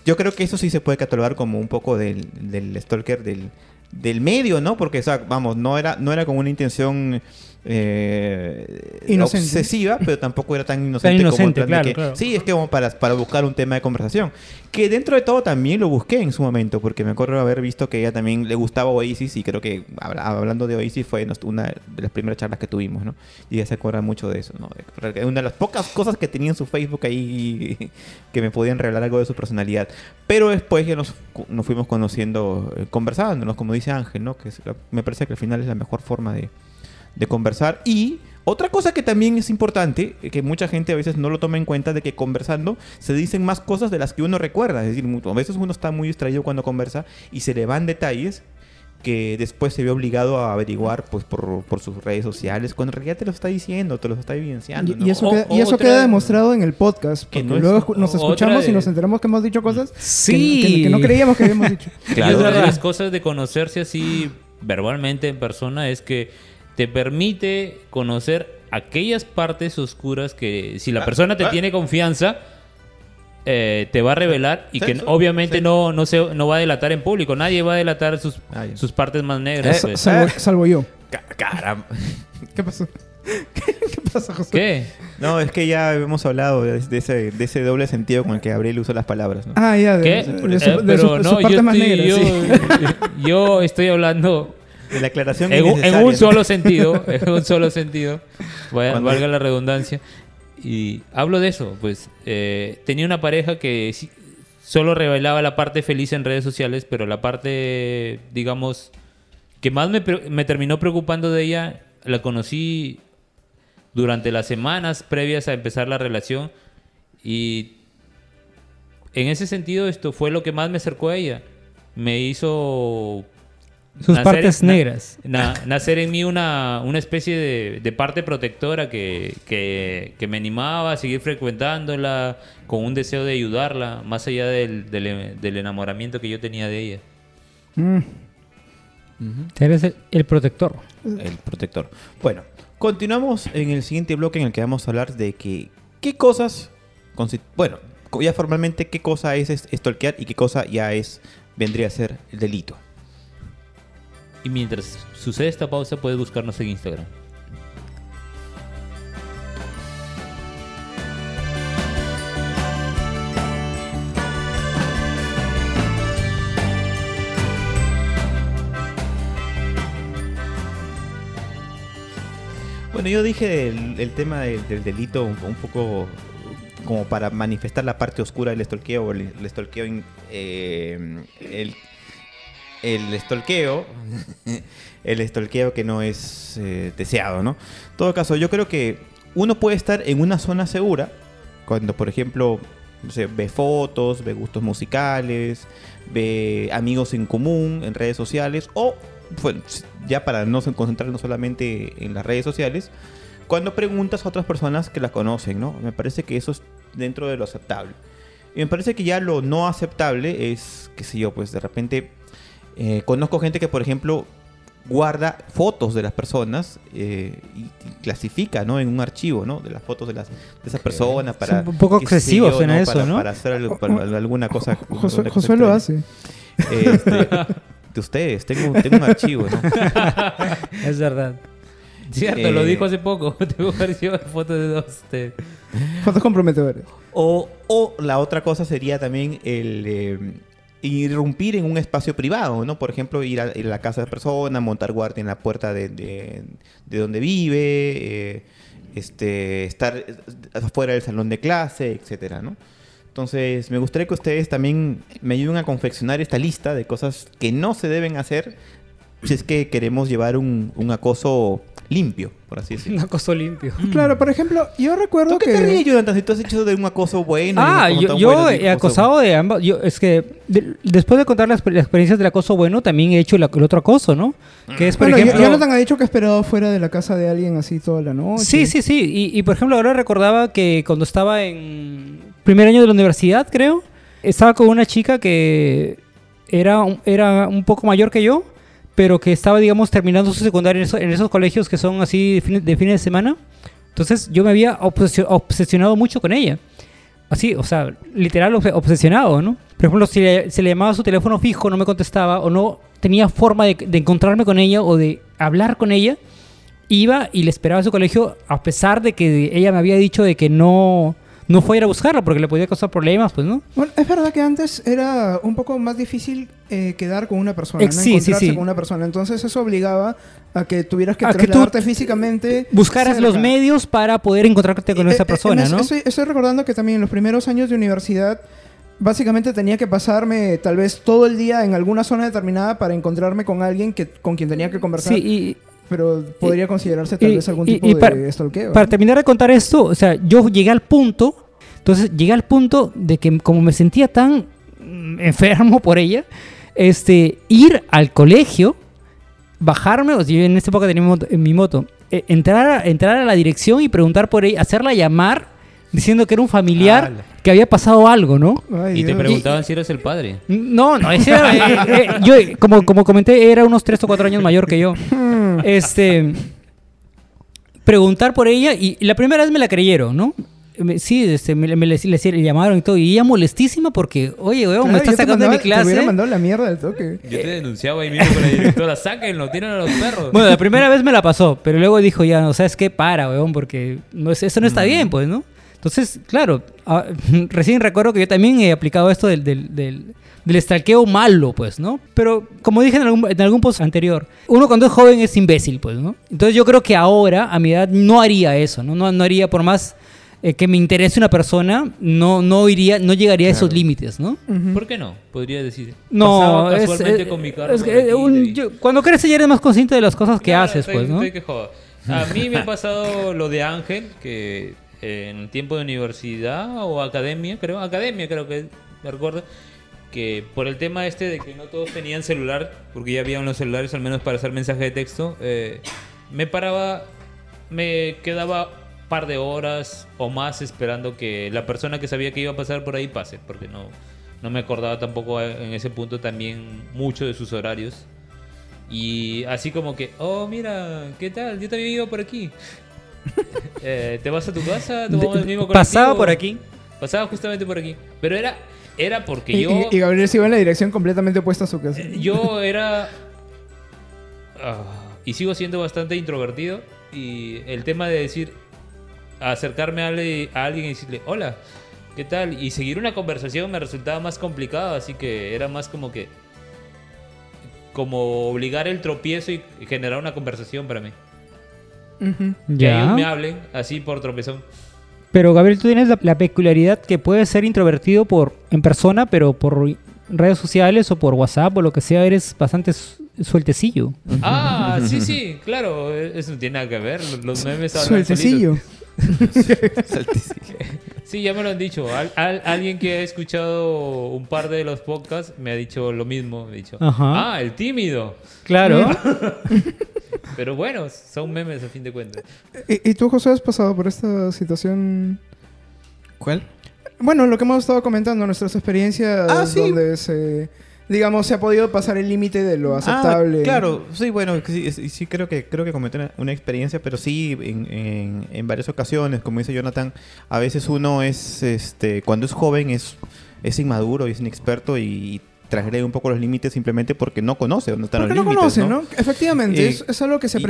[SPEAKER 1] yo creo que eso sí se puede catalogar como un poco del, del stalker del, del medio, ¿no? Porque, o sea, vamos, no era, no era con una intención eh,
[SPEAKER 3] Inocente.
[SPEAKER 1] obsesiva, pero tampoco era tan inocente, como en
[SPEAKER 4] inocente,
[SPEAKER 1] de
[SPEAKER 4] claro,
[SPEAKER 1] que-
[SPEAKER 4] claro.
[SPEAKER 1] Sí, es que como para, para buscar un tema de conversación. Que dentro de todo también lo busqué en su momento, porque me acuerdo haber visto que ella también le gustaba Oasis y creo que habla- hablando de Oasis fue una de las primeras charlas que tuvimos, ¿no? Y ella se acuerda mucho de eso, ¿no? Una de las pocas cosas que tenía en su Facebook ahí que me podían revelar algo de su personalidad. Pero después ya nos, nos fuimos conociendo, eh, conversándonos, como dice Ángel, ¿no? Que es la- me parece que al final es la mejor forma de, de conversar. Y otra cosa que también es importante, que mucha gente a veces no lo toma en cuenta, de que conversando se dicen más cosas de las que uno recuerda. Es decir, a veces uno está muy distraído cuando conversa y se le van detalles que después se ve obligado a averiguar pues por, por sus redes sociales, cuando en realidad te lo está diciendo, te lo está evidenciando.
[SPEAKER 3] Y,
[SPEAKER 1] ¿no?
[SPEAKER 3] y eso,
[SPEAKER 2] O-
[SPEAKER 3] queda, y eso
[SPEAKER 2] otra-
[SPEAKER 3] queda demostrado en el podcast.
[SPEAKER 1] Que
[SPEAKER 3] Porque
[SPEAKER 1] no es-
[SPEAKER 3] luego escu- nos escuchamos y
[SPEAKER 2] de-
[SPEAKER 3] nos enteramos que hemos dicho cosas que-
[SPEAKER 4] Sí.
[SPEAKER 3] que, que no creíamos que habíamos dicho.
[SPEAKER 1] Claro.
[SPEAKER 2] Y otra de las cosas de conocerse así verbalmente en persona es que te permite conocer aquellas partes oscuras que si la
[SPEAKER 1] Ah,
[SPEAKER 2] persona te
[SPEAKER 1] ah.
[SPEAKER 2] tiene confianza eh, te va a revelar y
[SPEAKER 1] Sí,
[SPEAKER 2] que
[SPEAKER 1] sí,
[SPEAKER 2] obviamente
[SPEAKER 1] sí.
[SPEAKER 2] no, no, se, no va a delatar en público. Nadie va a delatar sus, sus partes más negras.
[SPEAKER 1] Eh,
[SPEAKER 2] pues.
[SPEAKER 3] Salvo, salvo yo.
[SPEAKER 1] Ca- Caramba.
[SPEAKER 3] ¿Qué pasó? ¿Qué, qué pasa, José?
[SPEAKER 2] ¿Qué?
[SPEAKER 1] No, es que ya hemos hablado de, de ese, de ese doble sentido con el que Gabriel usa las palabras. ¿no?
[SPEAKER 3] Ah, ya, de,
[SPEAKER 2] ¿Qué?
[SPEAKER 3] de
[SPEAKER 2] Eh,
[SPEAKER 3] su,
[SPEAKER 2] pero
[SPEAKER 3] su-
[SPEAKER 2] no,
[SPEAKER 3] su parte
[SPEAKER 2] yo,
[SPEAKER 3] más
[SPEAKER 2] estoy,
[SPEAKER 3] negra.
[SPEAKER 2] yo,
[SPEAKER 3] sí.
[SPEAKER 2] yo estoy hablando
[SPEAKER 1] la aclaración
[SPEAKER 2] en, un- en un solo sentido, en un solo sentido, vaya- valga la redundancia. Y hablo de eso, pues eh, tenía una pareja que solo revelaba la parte feliz en redes sociales, pero la parte, digamos, que más me, me terminó preocupando de ella, la conocí durante las semanas previas a empezar la relación y en ese sentido esto fue lo que más me acercó a ella. Me hizo
[SPEAKER 4] Sus
[SPEAKER 2] nacer-
[SPEAKER 4] partes negras.
[SPEAKER 2] na- nacer en mí una, una especie de, de parte protectora que, que, que me animaba a seguir frecuentándola con un deseo de ayudarla, más allá del, del, del enamoramiento que yo tenía de ella.
[SPEAKER 3] Mm.
[SPEAKER 4] Eres el, el protector.
[SPEAKER 1] El protector. Bueno, continuamos en el siguiente bloque en el que vamos a hablar de que qué cosas, bueno, ya formalmente qué cosa es est- stalkear y qué cosa ya es vendría a ser el delito.
[SPEAKER 2] Y mientras sucede esta pausa, puedes buscarnos en Instagram.
[SPEAKER 1] Bueno, yo dije el, tema del, del delito un, poco como para manifestar la parte oscura del stalkeo, el, el stalkeo, in- eh, el, el stalkeo, el stalkeo que no es eh, deseado, ¿no? En todo caso, yo creo que uno puede estar en una zona segura cuando, por ejemplo, no ve fotos, ve gustos musicales, ve amigos en común en redes sociales o, bueno, ya para no concentrarnos solamente en las redes sociales, cuando preguntas a otras personas que las conocen, ¿no? Me parece que eso es dentro de lo aceptable. Y me parece que ya lo no aceptable es, qué sé yo, pues de repente eh, conozco gente que, por ejemplo, guarda fotos de las personas eh, y, y clasifica, ¿no? En un archivo, ¿no? De las fotos de, las, de esa persona para...
[SPEAKER 4] un poco excesivo
[SPEAKER 1] yo,
[SPEAKER 4] suena eso,
[SPEAKER 1] para,
[SPEAKER 4] ¿no?
[SPEAKER 1] Para hacer algo- para alguna cosa...
[SPEAKER 3] Josué,
[SPEAKER 1] alguna cosa
[SPEAKER 3] Josué lo hace.
[SPEAKER 1] Este, de ustedes, tengo, tengo un archivo, ¿no?
[SPEAKER 4] Es verdad.
[SPEAKER 2] Cierto,
[SPEAKER 1] Eh,
[SPEAKER 2] lo dijo hace poco. Te apareció fotos de dos. este,
[SPEAKER 3] Fotos comprometedoras.
[SPEAKER 1] O, o la otra cosa sería también el, eh, irrumpir en un espacio privado, ¿no? Por ejemplo, ir a, la casa de persona, montar guardia en la puerta de, de- de donde vive, eh, este, estar afuera del salón de clase, etcétera, ¿no? Entonces, me gustaría que ustedes también me ayuden a confeccionar esta lista de cosas que no se deben hacer si es que queremos llevar un, un acoso limpio, por así decirlo.
[SPEAKER 4] Un acoso limpio.
[SPEAKER 3] Claro, por ejemplo, yo recuerdo
[SPEAKER 1] ¿Tú qué te ríes,
[SPEAKER 3] que...
[SPEAKER 1] Jonathan, si tú has hecho de un acoso bueno?
[SPEAKER 4] Ah, yo, yo
[SPEAKER 1] bueno,
[SPEAKER 4] he acosado de ambas. Yo, es que de- después de contar las, las experiencias del acoso bueno, también he hecho el, el otro acoso, ¿no? Que es, por
[SPEAKER 3] Bueno,
[SPEAKER 4] ejemplo...
[SPEAKER 3] Jonathan ha dicho que ha esperado fuera de la casa de alguien así toda la noche.
[SPEAKER 4] Sí, sí, sí. Y, y, por ejemplo, ahora recordaba que cuando estaba en primer año de la universidad, creo, estaba con una chica que era, un- era un poco mayor que yo, pero que estaba, digamos, terminando su secundaria en, eso- en esos colegios que son así de, fin- de fines de semana. Entonces yo me había obsesio- obsesionado mucho con ella. Así, o sea, literal obse- obsesionado, ¿no? Por ejemplo, si le, le llamaba a su teléfono fijo, no me contestaba, o no tenía forma de, de encontrarme con ella o de hablar con ella, iba y le esperaba a su colegio a pesar de que ella me había dicho de que no, no fuera a buscarla porque le podía causar problemas, pues, ¿no?
[SPEAKER 3] Bueno, es verdad que antes era un poco más difícil eh, quedar con una persona,
[SPEAKER 4] Ex-
[SPEAKER 3] ¿no?
[SPEAKER 4] sí, sí,
[SPEAKER 3] encontrarse
[SPEAKER 4] sí.
[SPEAKER 3] con una persona. Entonces eso obligaba a que tuvieras que
[SPEAKER 4] A que tú
[SPEAKER 3] trasladarte físicamente.
[SPEAKER 4] Buscaras
[SPEAKER 3] cerca.
[SPEAKER 4] los medios para poder encontrarte con
[SPEAKER 3] Eh,
[SPEAKER 4] esa
[SPEAKER 3] eh,
[SPEAKER 4] persona,
[SPEAKER 3] eso-
[SPEAKER 4] ¿no?
[SPEAKER 3] Estoy, estoy recordando que también en los primeros años de universidad básicamente tenía que pasarme tal vez todo el día en alguna zona determinada para encontrarme con alguien que, con quien tenía que conversar.
[SPEAKER 4] Sí, y
[SPEAKER 3] pero podría considerarse tal
[SPEAKER 4] y-
[SPEAKER 3] vez algún
[SPEAKER 4] y-
[SPEAKER 3] tipo
[SPEAKER 4] y
[SPEAKER 3] de
[SPEAKER 4] para-
[SPEAKER 3] stalkeo.
[SPEAKER 4] para
[SPEAKER 3] ¿no?
[SPEAKER 4] terminar de contar esto, o sea, yo llegué al punto, entonces llegué al punto de que como me sentía tan mm, enfermo por ella, este, ir al colegio, bajarme, o sea, yo en esta época tenía mi moto, en mi moto, eh, entrar, a- entrar a la dirección y preguntar por ella, hacerla llamar diciendo que era un familiar
[SPEAKER 2] Ala.
[SPEAKER 4] que había pasado algo, ¿no?
[SPEAKER 3] Ay,
[SPEAKER 2] Y te
[SPEAKER 3] Dios.
[SPEAKER 2] preguntaban si eres el padre.
[SPEAKER 4] No, no, ese era, eh, eh, yo, como, como comenté, era unos 3 o 4 años mayor que yo. Este, preguntar por ella y, y la primera vez me la creyeron, ¿no? Sí, este, me, me le, le- le llamaron y todo. Y ella molestísima porque, oye, weón,
[SPEAKER 3] Claro,
[SPEAKER 4] me estás sacando de mi
[SPEAKER 3] mandaba- Te hubiera
[SPEAKER 4] clase.
[SPEAKER 3] mandado la mierda del toque.
[SPEAKER 2] Yo te denunciaba ahí mismo con la directora. Sáquenlo, tienen a los perros.
[SPEAKER 4] Bueno, la primera vez me la pasó, pero luego dijo ya, no sabes qué, para, weón, porque no es, eso no está bien, pues, ¿no? Entonces, claro, ah, recién recuerdo que yo también he aplicado esto del, del, del, del estalqueo malo, pues, ¿no? Pero, como dije en algún, en algún post anterior, uno cuando es joven es imbécil, pues, ¿no? Entonces yo creo que ahora, a mi edad, no haría eso, ¿no? No, no haría, por más eh, que me interese una persona, no, no iría, no llegaría a esos límites, ¿no?
[SPEAKER 2] ¿Por qué no? Podría decir.
[SPEAKER 4] No, es,
[SPEAKER 2] casualmente
[SPEAKER 4] es-
[SPEAKER 2] con mi carro
[SPEAKER 4] es que, eh, un- yo- cuando creces ya eres más consciente de las cosas que
[SPEAKER 2] Claro,
[SPEAKER 4] haces,
[SPEAKER 2] estoy-
[SPEAKER 4] pues, ¿no?
[SPEAKER 2] estoy que joda. A mí me ha pasado lo de Ángel, que en tiempo de universidad o academia, creo, academia creo que me recuerdo, que por el tema este de que no todos tenían celular, porque ya habían los celulares al menos para hacer mensaje de texto, eh, me paraba, me quedaba par de horas o más esperando que la persona que sabía que iba a pasar por ahí pase, porque no, no me acordaba tampoco eh, en ese punto también mucho de sus horarios. Y así como que, oh, mira, ¿qué tal? Yo también iba por aquí. Eh, ¿Te vas a tu casa? ¿Tomamos el mismo
[SPEAKER 4] Pasaba
[SPEAKER 2] colectivo?"
[SPEAKER 4] por aquí.
[SPEAKER 2] Pasaba justamente por aquí. Pero era, era porque
[SPEAKER 3] Y,
[SPEAKER 2] yo...
[SPEAKER 3] y- y Gabriel se iba en la dirección completamente opuesta a su casa.
[SPEAKER 2] Eh, Yo era. ah, y sigo siendo bastante introvertido. Y el tema de decir. Acercarme a alguien, a alguien y decirle, hola, ¿qué tal? Y seguir una conversación me resultaba más complicado. Así que era más como que. Como obligar el tropiezo y generar una conversación para mí.
[SPEAKER 3] Ujú.
[SPEAKER 2] Que ellos me hablen así por tropezón.
[SPEAKER 4] Pero Gabriel, tú tienes la, la peculiaridad que puedes ser introvertido por en persona, pero por redes sociales o por WhatsApp o lo que sea, eres bastante su- sueltecillo.
[SPEAKER 2] Ah, sí, sí, claro. Eso no tiene nada que ver. Los memes hablan solitos. Sí, ya me lo han dicho. Al- al- alguien que ha escuchado un par de los podcasts me ha dicho lo mismo. Me ha dicho,
[SPEAKER 4] Ajá.
[SPEAKER 2] ah, el tímido.
[SPEAKER 4] Claro.
[SPEAKER 2] Pero bueno, son memes a fin de cuentas.
[SPEAKER 3] ¿Y, y tú, José, has pasado por esta situación?
[SPEAKER 1] ¿Cuál?
[SPEAKER 3] Bueno, lo que hemos estado comentando, nuestras experiencias
[SPEAKER 1] Ah, sí.
[SPEAKER 3] donde se, digamos, se ha podido pasar el límite de lo aceptable.
[SPEAKER 1] Ah, claro, sí, bueno, sí, sí, sí, creo que creo que comenté una, una experiencia, pero sí en, en- en varias ocasiones, como dice Jonathan, a veces uno es, este, cuando es joven es, es inmaduro y es inexperto y transgrede un poco los límites simplemente porque no conoce dónde están
[SPEAKER 3] Porque
[SPEAKER 1] los
[SPEAKER 3] no
[SPEAKER 1] límites.
[SPEAKER 3] conoce, ¿no? Efectivamente,
[SPEAKER 1] Eh,
[SPEAKER 3] es, es algo que se
[SPEAKER 1] y-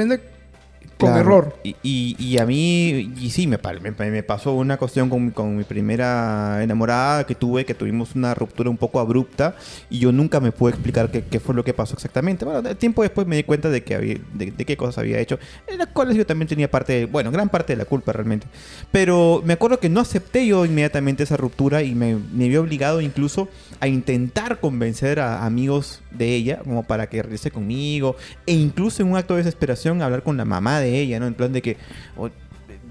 [SPEAKER 3] aprende con
[SPEAKER 1] Claro.
[SPEAKER 3] error.
[SPEAKER 1] Y, y, y a mí, y sí, me, pa- me, me pasó una cuestión con, mi- con mi primera enamorada que tuve, que tuvimos una ruptura un poco abrupta y yo nunca me pude explicar qué, qué fue lo que pasó exactamente. Bueno, tiempo después me di cuenta de, que había, de, de qué cosas había hecho, en las cuales yo también tenía parte, bueno, gran parte de la culpa realmente. Pero me acuerdo que no acepté yo inmediatamente esa ruptura y me, me vi obligado incluso a intentar convencer a amigos de ella como para que regrese conmigo e incluso en un acto de desesperación hablar con la mamá de ella, ¿no? En plan de que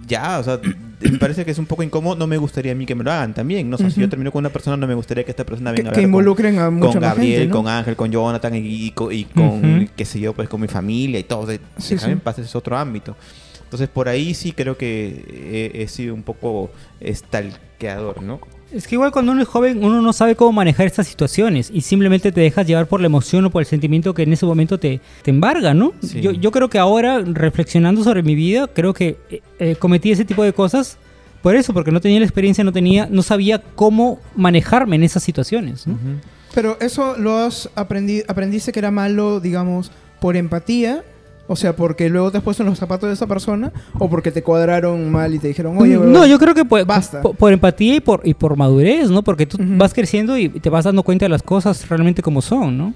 [SPEAKER 1] ya, o sea, me parece que es un poco incómodo, no me gustaría a mí que me lo hagan también, ¿no? O sea, si yo termino con una persona no me gustaría que esta persona
[SPEAKER 3] Que,
[SPEAKER 1] venga a
[SPEAKER 3] que
[SPEAKER 1] hablar con-
[SPEAKER 3] involucren a mucha
[SPEAKER 1] con Gabriel,
[SPEAKER 3] gente, ¿no?
[SPEAKER 1] con Ángel, con Jonathan y, y con, y con,
[SPEAKER 4] Ujú.
[SPEAKER 1] qué sé yo, pues con mi familia y todo. De,
[SPEAKER 3] Sí,
[SPEAKER 1] déjame en
[SPEAKER 3] sí.
[SPEAKER 1] paz, ese es otro ámbito. Entonces por ahí sí creo que he, he sido un poco estalqueador, ¿no?
[SPEAKER 4] Es que igual cuando uno es joven, uno no sabe cómo manejar estas situaciones y simplemente te dejas llevar por la emoción o por el sentimiento que en ese momento te, te embarga, ¿no?
[SPEAKER 1] Sí.
[SPEAKER 4] Yo, yo creo que ahora, reflexionando sobre mi vida, creo que eh, eh, cometí ese tipo de cosas por eso, porque no tenía la experiencia, no tenía, no sabía cómo manejarme en esas situaciones. ¿no?
[SPEAKER 3] Pero eso lo has aprendido, aprendiste que era malo, digamos, por empatía, o sea, porque luego te has puesto en los zapatos de esa persona, o porque te cuadraron mal y te dijeron, oye,
[SPEAKER 4] no,
[SPEAKER 3] huevón,
[SPEAKER 4] yo creo que por,
[SPEAKER 3] basta.
[SPEAKER 4] por, por empatía y por, y por madurez, ¿no? Porque tú vas creciendo y te vas dando cuenta de las cosas realmente como son, ¿no?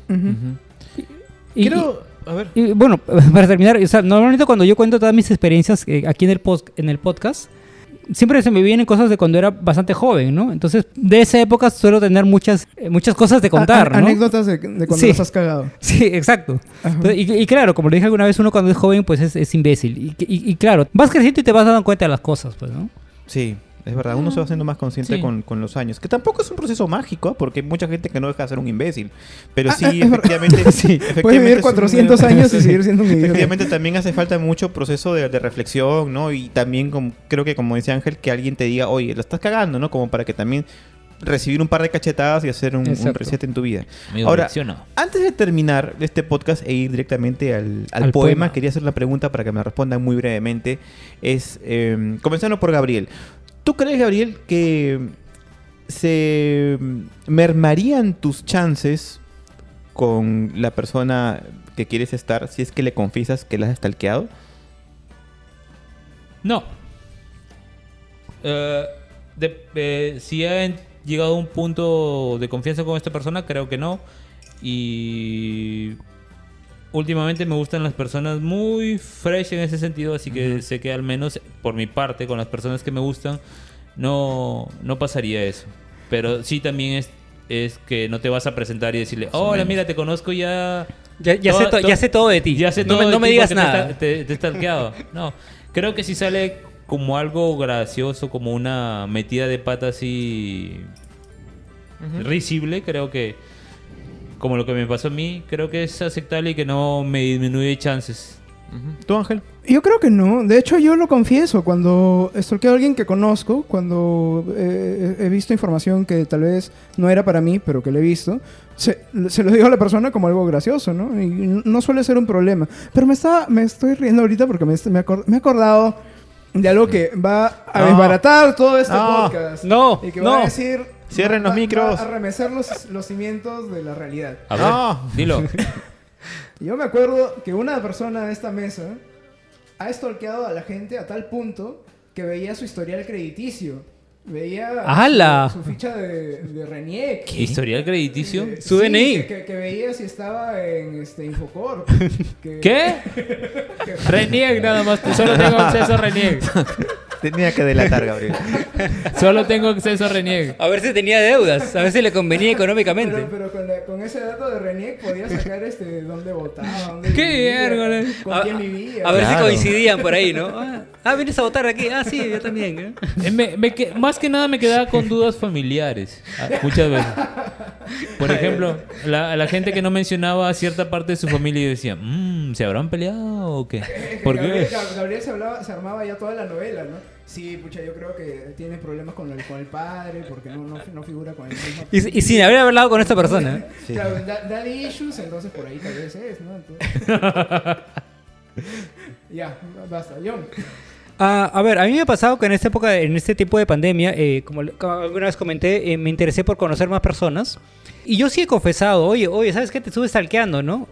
[SPEAKER 4] Y-
[SPEAKER 1] Quiero, a ver.
[SPEAKER 4] Y bueno, para terminar, o sea, normalmente cuando yo cuento todas mis experiencias eh, aquí en el, post, en el podcast, siempre se me vienen cosas de cuando era bastante joven, ¿no? Entonces, de esa época suelo tener muchas, eh, muchas cosas de contar,
[SPEAKER 3] A- a-
[SPEAKER 4] ¿no?
[SPEAKER 3] Anécdotas de, de cuando
[SPEAKER 4] Sí.
[SPEAKER 3] los has cagado.
[SPEAKER 4] Sí, exacto. Entonces, y, y claro, como le dije alguna vez, uno cuando es joven, pues es, es imbécil. Y, y- y claro, vas creciendo y te vas dando cuenta de las cosas, pues, ¿no?
[SPEAKER 1] Sí, es verdad, uno se va haciendo más consciente
[SPEAKER 2] Sí.
[SPEAKER 1] con, con los años. Que tampoco es un proceso mágico, ¿ah? porque hay mucha gente que no deja de ser un imbécil. Pero
[SPEAKER 3] Ah,
[SPEAKER 1] sí,
[SPEAKER 3] ah, verdad.
[SPEAKER 1] efectivamente, sí,
[SPEAKER 3] Puedes
[SPEAKER 1] efectivamente
[SPEAKER 3] vivir
[SPEAKER 1] es
[SPEAKER 3] 400
[SPEAKER 1] un-
[SPEAKER 3] años y seguir siendo un idiota.
[SPEAKER 1] Efectivamente también hace falta mucho proceso de, de reflexión, ¿no? Y también como, creo que como dice Ángel, que alguien te diga, oye, lo estás cagando, ¿no? Como para que también recibir un par de cachetadas y hacer un, un reset en tu vida.
[SPEAKER 2] Amigo,
[SPEAKER 1] Ahora. Antes de terminar este podcast e ir directamente al, al
[SPEAKER 4] Al
[SPEAKER 1] poema,
[SPEAKER 4] poema.
[SPEAKER 1] quería hacer una pregunta para que me respondan muy brevemente. Es, eh, comenzando por Gabriel. ¿Tú crees, Gabriel, que se mermarían tus chances con la persona que quieres estar si es que le confiesas que la has stalkeado?
[SPEAKER 2] No. Eh, eh, si han llegado a un punto de confianza con esta persona, creo que no. Y últimamente me gustan las personas muy fresh en ese sentido, así que sé que al menos por mi parte, con las personas que me gustan, no, no pasaría eso. Pero sí también es, es que no te vas a presentar y decirle, hola, mira, te conozco ya...
[SPEAKER 4] Ya, sé, to-
[SPEAKER 2] todo-
[SPEAKER 4] ya sé todo de ti.
[SPEAKER 2] Ya sé
[SPEAKER 4] no
[SPEAKER 2] todo
[SPEAKER 4] me, no me digas nada.
[SPEAKER 2] te he stalkeado. No, creo que si sale como algo gracioso, como una metida de pata así risible, creo que como lo que me pasó a mí, creo que es aceptable y que no me disminuye chances.
[SPEAKER 1] ¿Tú, Ángel?
[SPEAKER 3] Yo creo que no. De hecho, yo lo confieso. Cuando stalkeo a alguien que conozco, cuando eh, he visto información que tal vez no era para mí, pero que le he visto, se, se lo digo a la persona como algo gracioso, ¿no? Y no suele ser un problema. Pero me, está, me estoy riendo ahorita porque me, me, acor- me he acordado de algo que va a
[SPEAKER 1] No.
[SPEAKER 3] desbaratar todo este
[SPEAKER 1] No.
[SPEAKER 3] podcast.
[SPEAKER 4] No,
[SPEAKER 3] Y que
[SPEAKER 4] no.
[SPEAKER 3] va a decir...
[SPEAKER 1] Cierren
[SPEAKER 3] va-
[SPEAKER 1] los micros.
[SPEAKER 3] Va a remecer los, los cimientos de la realidad.
[SPEAKER 2] A
[SPEAKER 1] No.
[SPEAKER 2] ver, dilo.
[SPEAKER 3] Yo me acuerdo que una persona de esta mesa ha stalkeado a la gente a tal punto que veía su historial crediticio. Veía
[SPEAKER 4] ¡Hala!
[SPEAKER 3] su, ficha de, de Reniec.
[SPEAKER 2] ¿Historial crediticio?
[SPEAKER 3] Eh,
[SPEAKER 4] Su
[SPEAKER 3] sí,
[SPEAKER 4] DNI.
[SPEAKER 3] Que, que- veía si estaba en este, Infocorp. que-
[SPEAKER 2] ¿Qué?
[SPEAKER 3] que-
[SPEAKER 2] Renieg nada más. Solo tengo acceso a Renieg.
[SPEAKER 1] Tenía que delatar, Gabriel.
[SPEAKER 2] Solo tengo acceso a Renieg.
[SPEAKER 4] A ver si tenía deudas, a ver si le convenía económicamente.
[SPEAKER 3] Pero, pero con, la- con ese dato de Reniec podía sacar este, dónde votaba, dónde
[SPEAKER 2] ¡Qué
[SPEAKER 3] vivía, con
[SPEAKER 4] A,
[SPEAKER 3] quién vivía.
[SPEAKER 4] a ver
[SPEAKER 1] Claro.
[SPEAKER 4] si coincidían por ahí, ¿no? Ah, ah, vienes a votar aquí. Ah, sí, yo también. ¿eh?
[SPEAKER 2] Eh, me- me que- más que nada me quedaba con dudas familiares. ah, Muchas veces. Por ejemplo, la, la gente que no mencionaba cierta parte de su familia y decía, "Mm, ¿se habrán peleado o qué? ¿Por
[SPEAKER 3] Gabriel, Gabriel se, hablaba, se armaba ya toda la novela, ¿no? Sí, pucha, yo creo que tiene problemas con el, con el padre porque no, no, no figura con el mismo.
[SPEAKER 4] Y, y sin haber hablado con esta persona. ¿eh?
[SPEAKER 1] Sí.
[SPEAKER 3] Claro, da- daddy issues, entonces por ahí tal vez es, ¿no? Entonces- ya, basta. John.
[SPEAKER 4] Ah, a ver, a mí me ha pasado que en esta época, en este tipo de pandemia, eh, como, como alguna vez comenté, eh, me interesé por conocer más personas. Y yo sí he confesado, oye, oye, ¿sabes qué? Te estuve stalkeando, ¿no?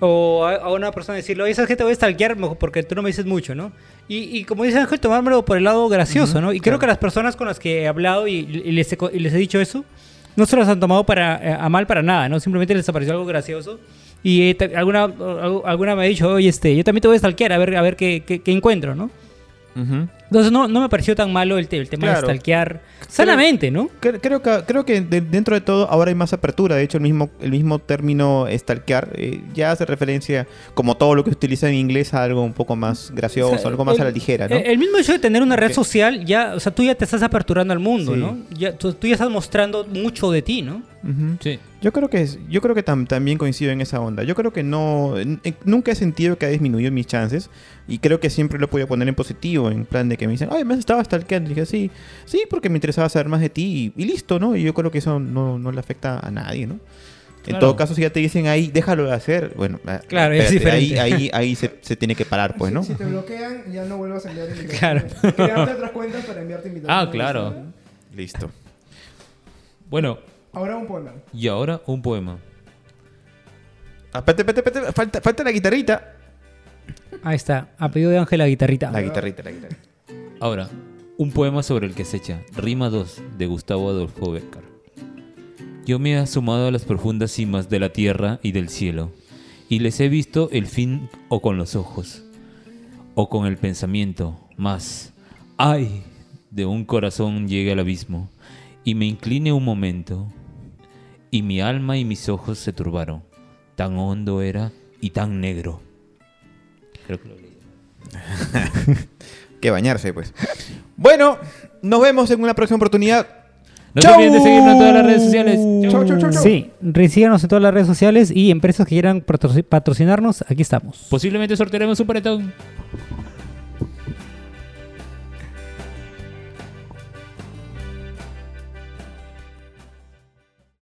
[SPEAKER 4] O a, a una persona decirle, oye, ¿sabes qué te voy a stalkear porque tú no me dices mucho, ¿no? Y, y como dice Ángel, tomármelo por el lado gracioso, ¿no? Y creo que las personas con las que he hablado y, y les, he, y les he dicho eso, no se los han tomado para, eh, a mal para nada, ¿no? Simplemente les pareció algo gracioso. Y eh, alguna, alguna me ha dicho, oye, este, yo también te voy a stalkear, a ver, a ver qué, qué- qué encuentro, ¿no? Entonces no, no me pareció tan malo el, te- el tema
[SPEAKER 1] Claro.
[SPEAKER 4] de stalkear sanamente, ¿no?
[SPEAKER 1] Cre- Creo que, creo que de- dentro de todo ahora hay más apertura. De hecho, el mismo, el mismo término stalkear eh, ya hace referencia, como todo lo que se utiliza en inglés, a algo un poco más gracioso,
[SPEAKER 4] O sea,
[SPEAKER 1] algo más
[SPEAKER 4] el-
[SPEAKER 1] a la ligera, ¿no?
[SPEAKER 4] El, mismo hecho de tener una red social, ya, o sea, tú ya te estás aperturando al mundo,
[SPEAKER 1] Sí.
[SPEAKER 4] ¿no? Ya, tú, tú ya estás mostrando mucho de ti, ¿no?
[SPEAKER 2] Sí.
[SPEAKER 1] Yo creo que es- yo creo que tam- también coincido en esa onda. Yo creo que no eh, nunca he sentido que ha disminuido mis chances y creo que siempre lo he podido poner en positivo, en plan de que me dicen, "Ay, me has estado stalkeando." Y dije, "Sí, sí, porque me interesaba saber más de ti y, y listo, ¿no?" Y yo creo que eso no, no le afecta a nadie, ¿no? En
[SPEAKER 2] Claro.
[SPEAKER 1] todo caso, si ya te dicen ahí, déjalo de hacer, bueno, ah,
[SPEAKER 4] Claro, es
[SPEAKER 1] espérate, ahí,
[SPEAKER 4] diferente.
[SPEAKER 1] ahí, ahí se, se tiene que parar, pues, ¿no?
[SPEAKER 3] Si, si te bloquean, ya no vuelvas a enviar invitaciones.
[SPEAKER 4] Claro.
[SPEAKER 3] Crearte otras cuentas para enviarte invitaciones.
[SPEAKER 2] Ah, claro.
[SPEAKER 1] Listo.
[SPEAKER 2] Bueno,
[SPEAKER 3] Ahora un poema.
[SPEAKER 2] y ahora un poema.
[SPEAKER 1] Ah, espérate, espérate, espérate, falta, falta la guitarrita.
[SPEAKER 4] Ahí está, a pedido de Ángel la guitarrita.
[SPEAKER 1] La guitarrita, la guitarrita.
[SPEAKER 2] Ahora, un poema sobre el que se echa. Rima 2 de Gustavo Adolfo Béccar. Yo me he asomado a las profundas cimas de la tierra y del cielo, y les he visto el fin o con los ojos, o con el pensamiento, más, ay, de un corazón llegue al abismo, y me incline un momento, y mi alma y mis ojos se turbaron. Tan hondo era y tan negro. Creo que lo leí.
[SPEAKER 1] Que bañarse, pues. Bueno, nos vemos en una próxima oportunidad.
[SPEAKER 2] No
[SPEAKER 1] ¡Chau!
[SPEAKER 2] se olviden de seguirnos en todas las redes sociales.
[SPEAKER 3] Chau, chau, chau, chau.
[SPEAKER 4] Sí, síganos en todas las redes sociales y empresas que quieran patroci- patrocinarnos, aquí estamos.
[SPEAKER 2] Posiblemente sortearemos un paretón.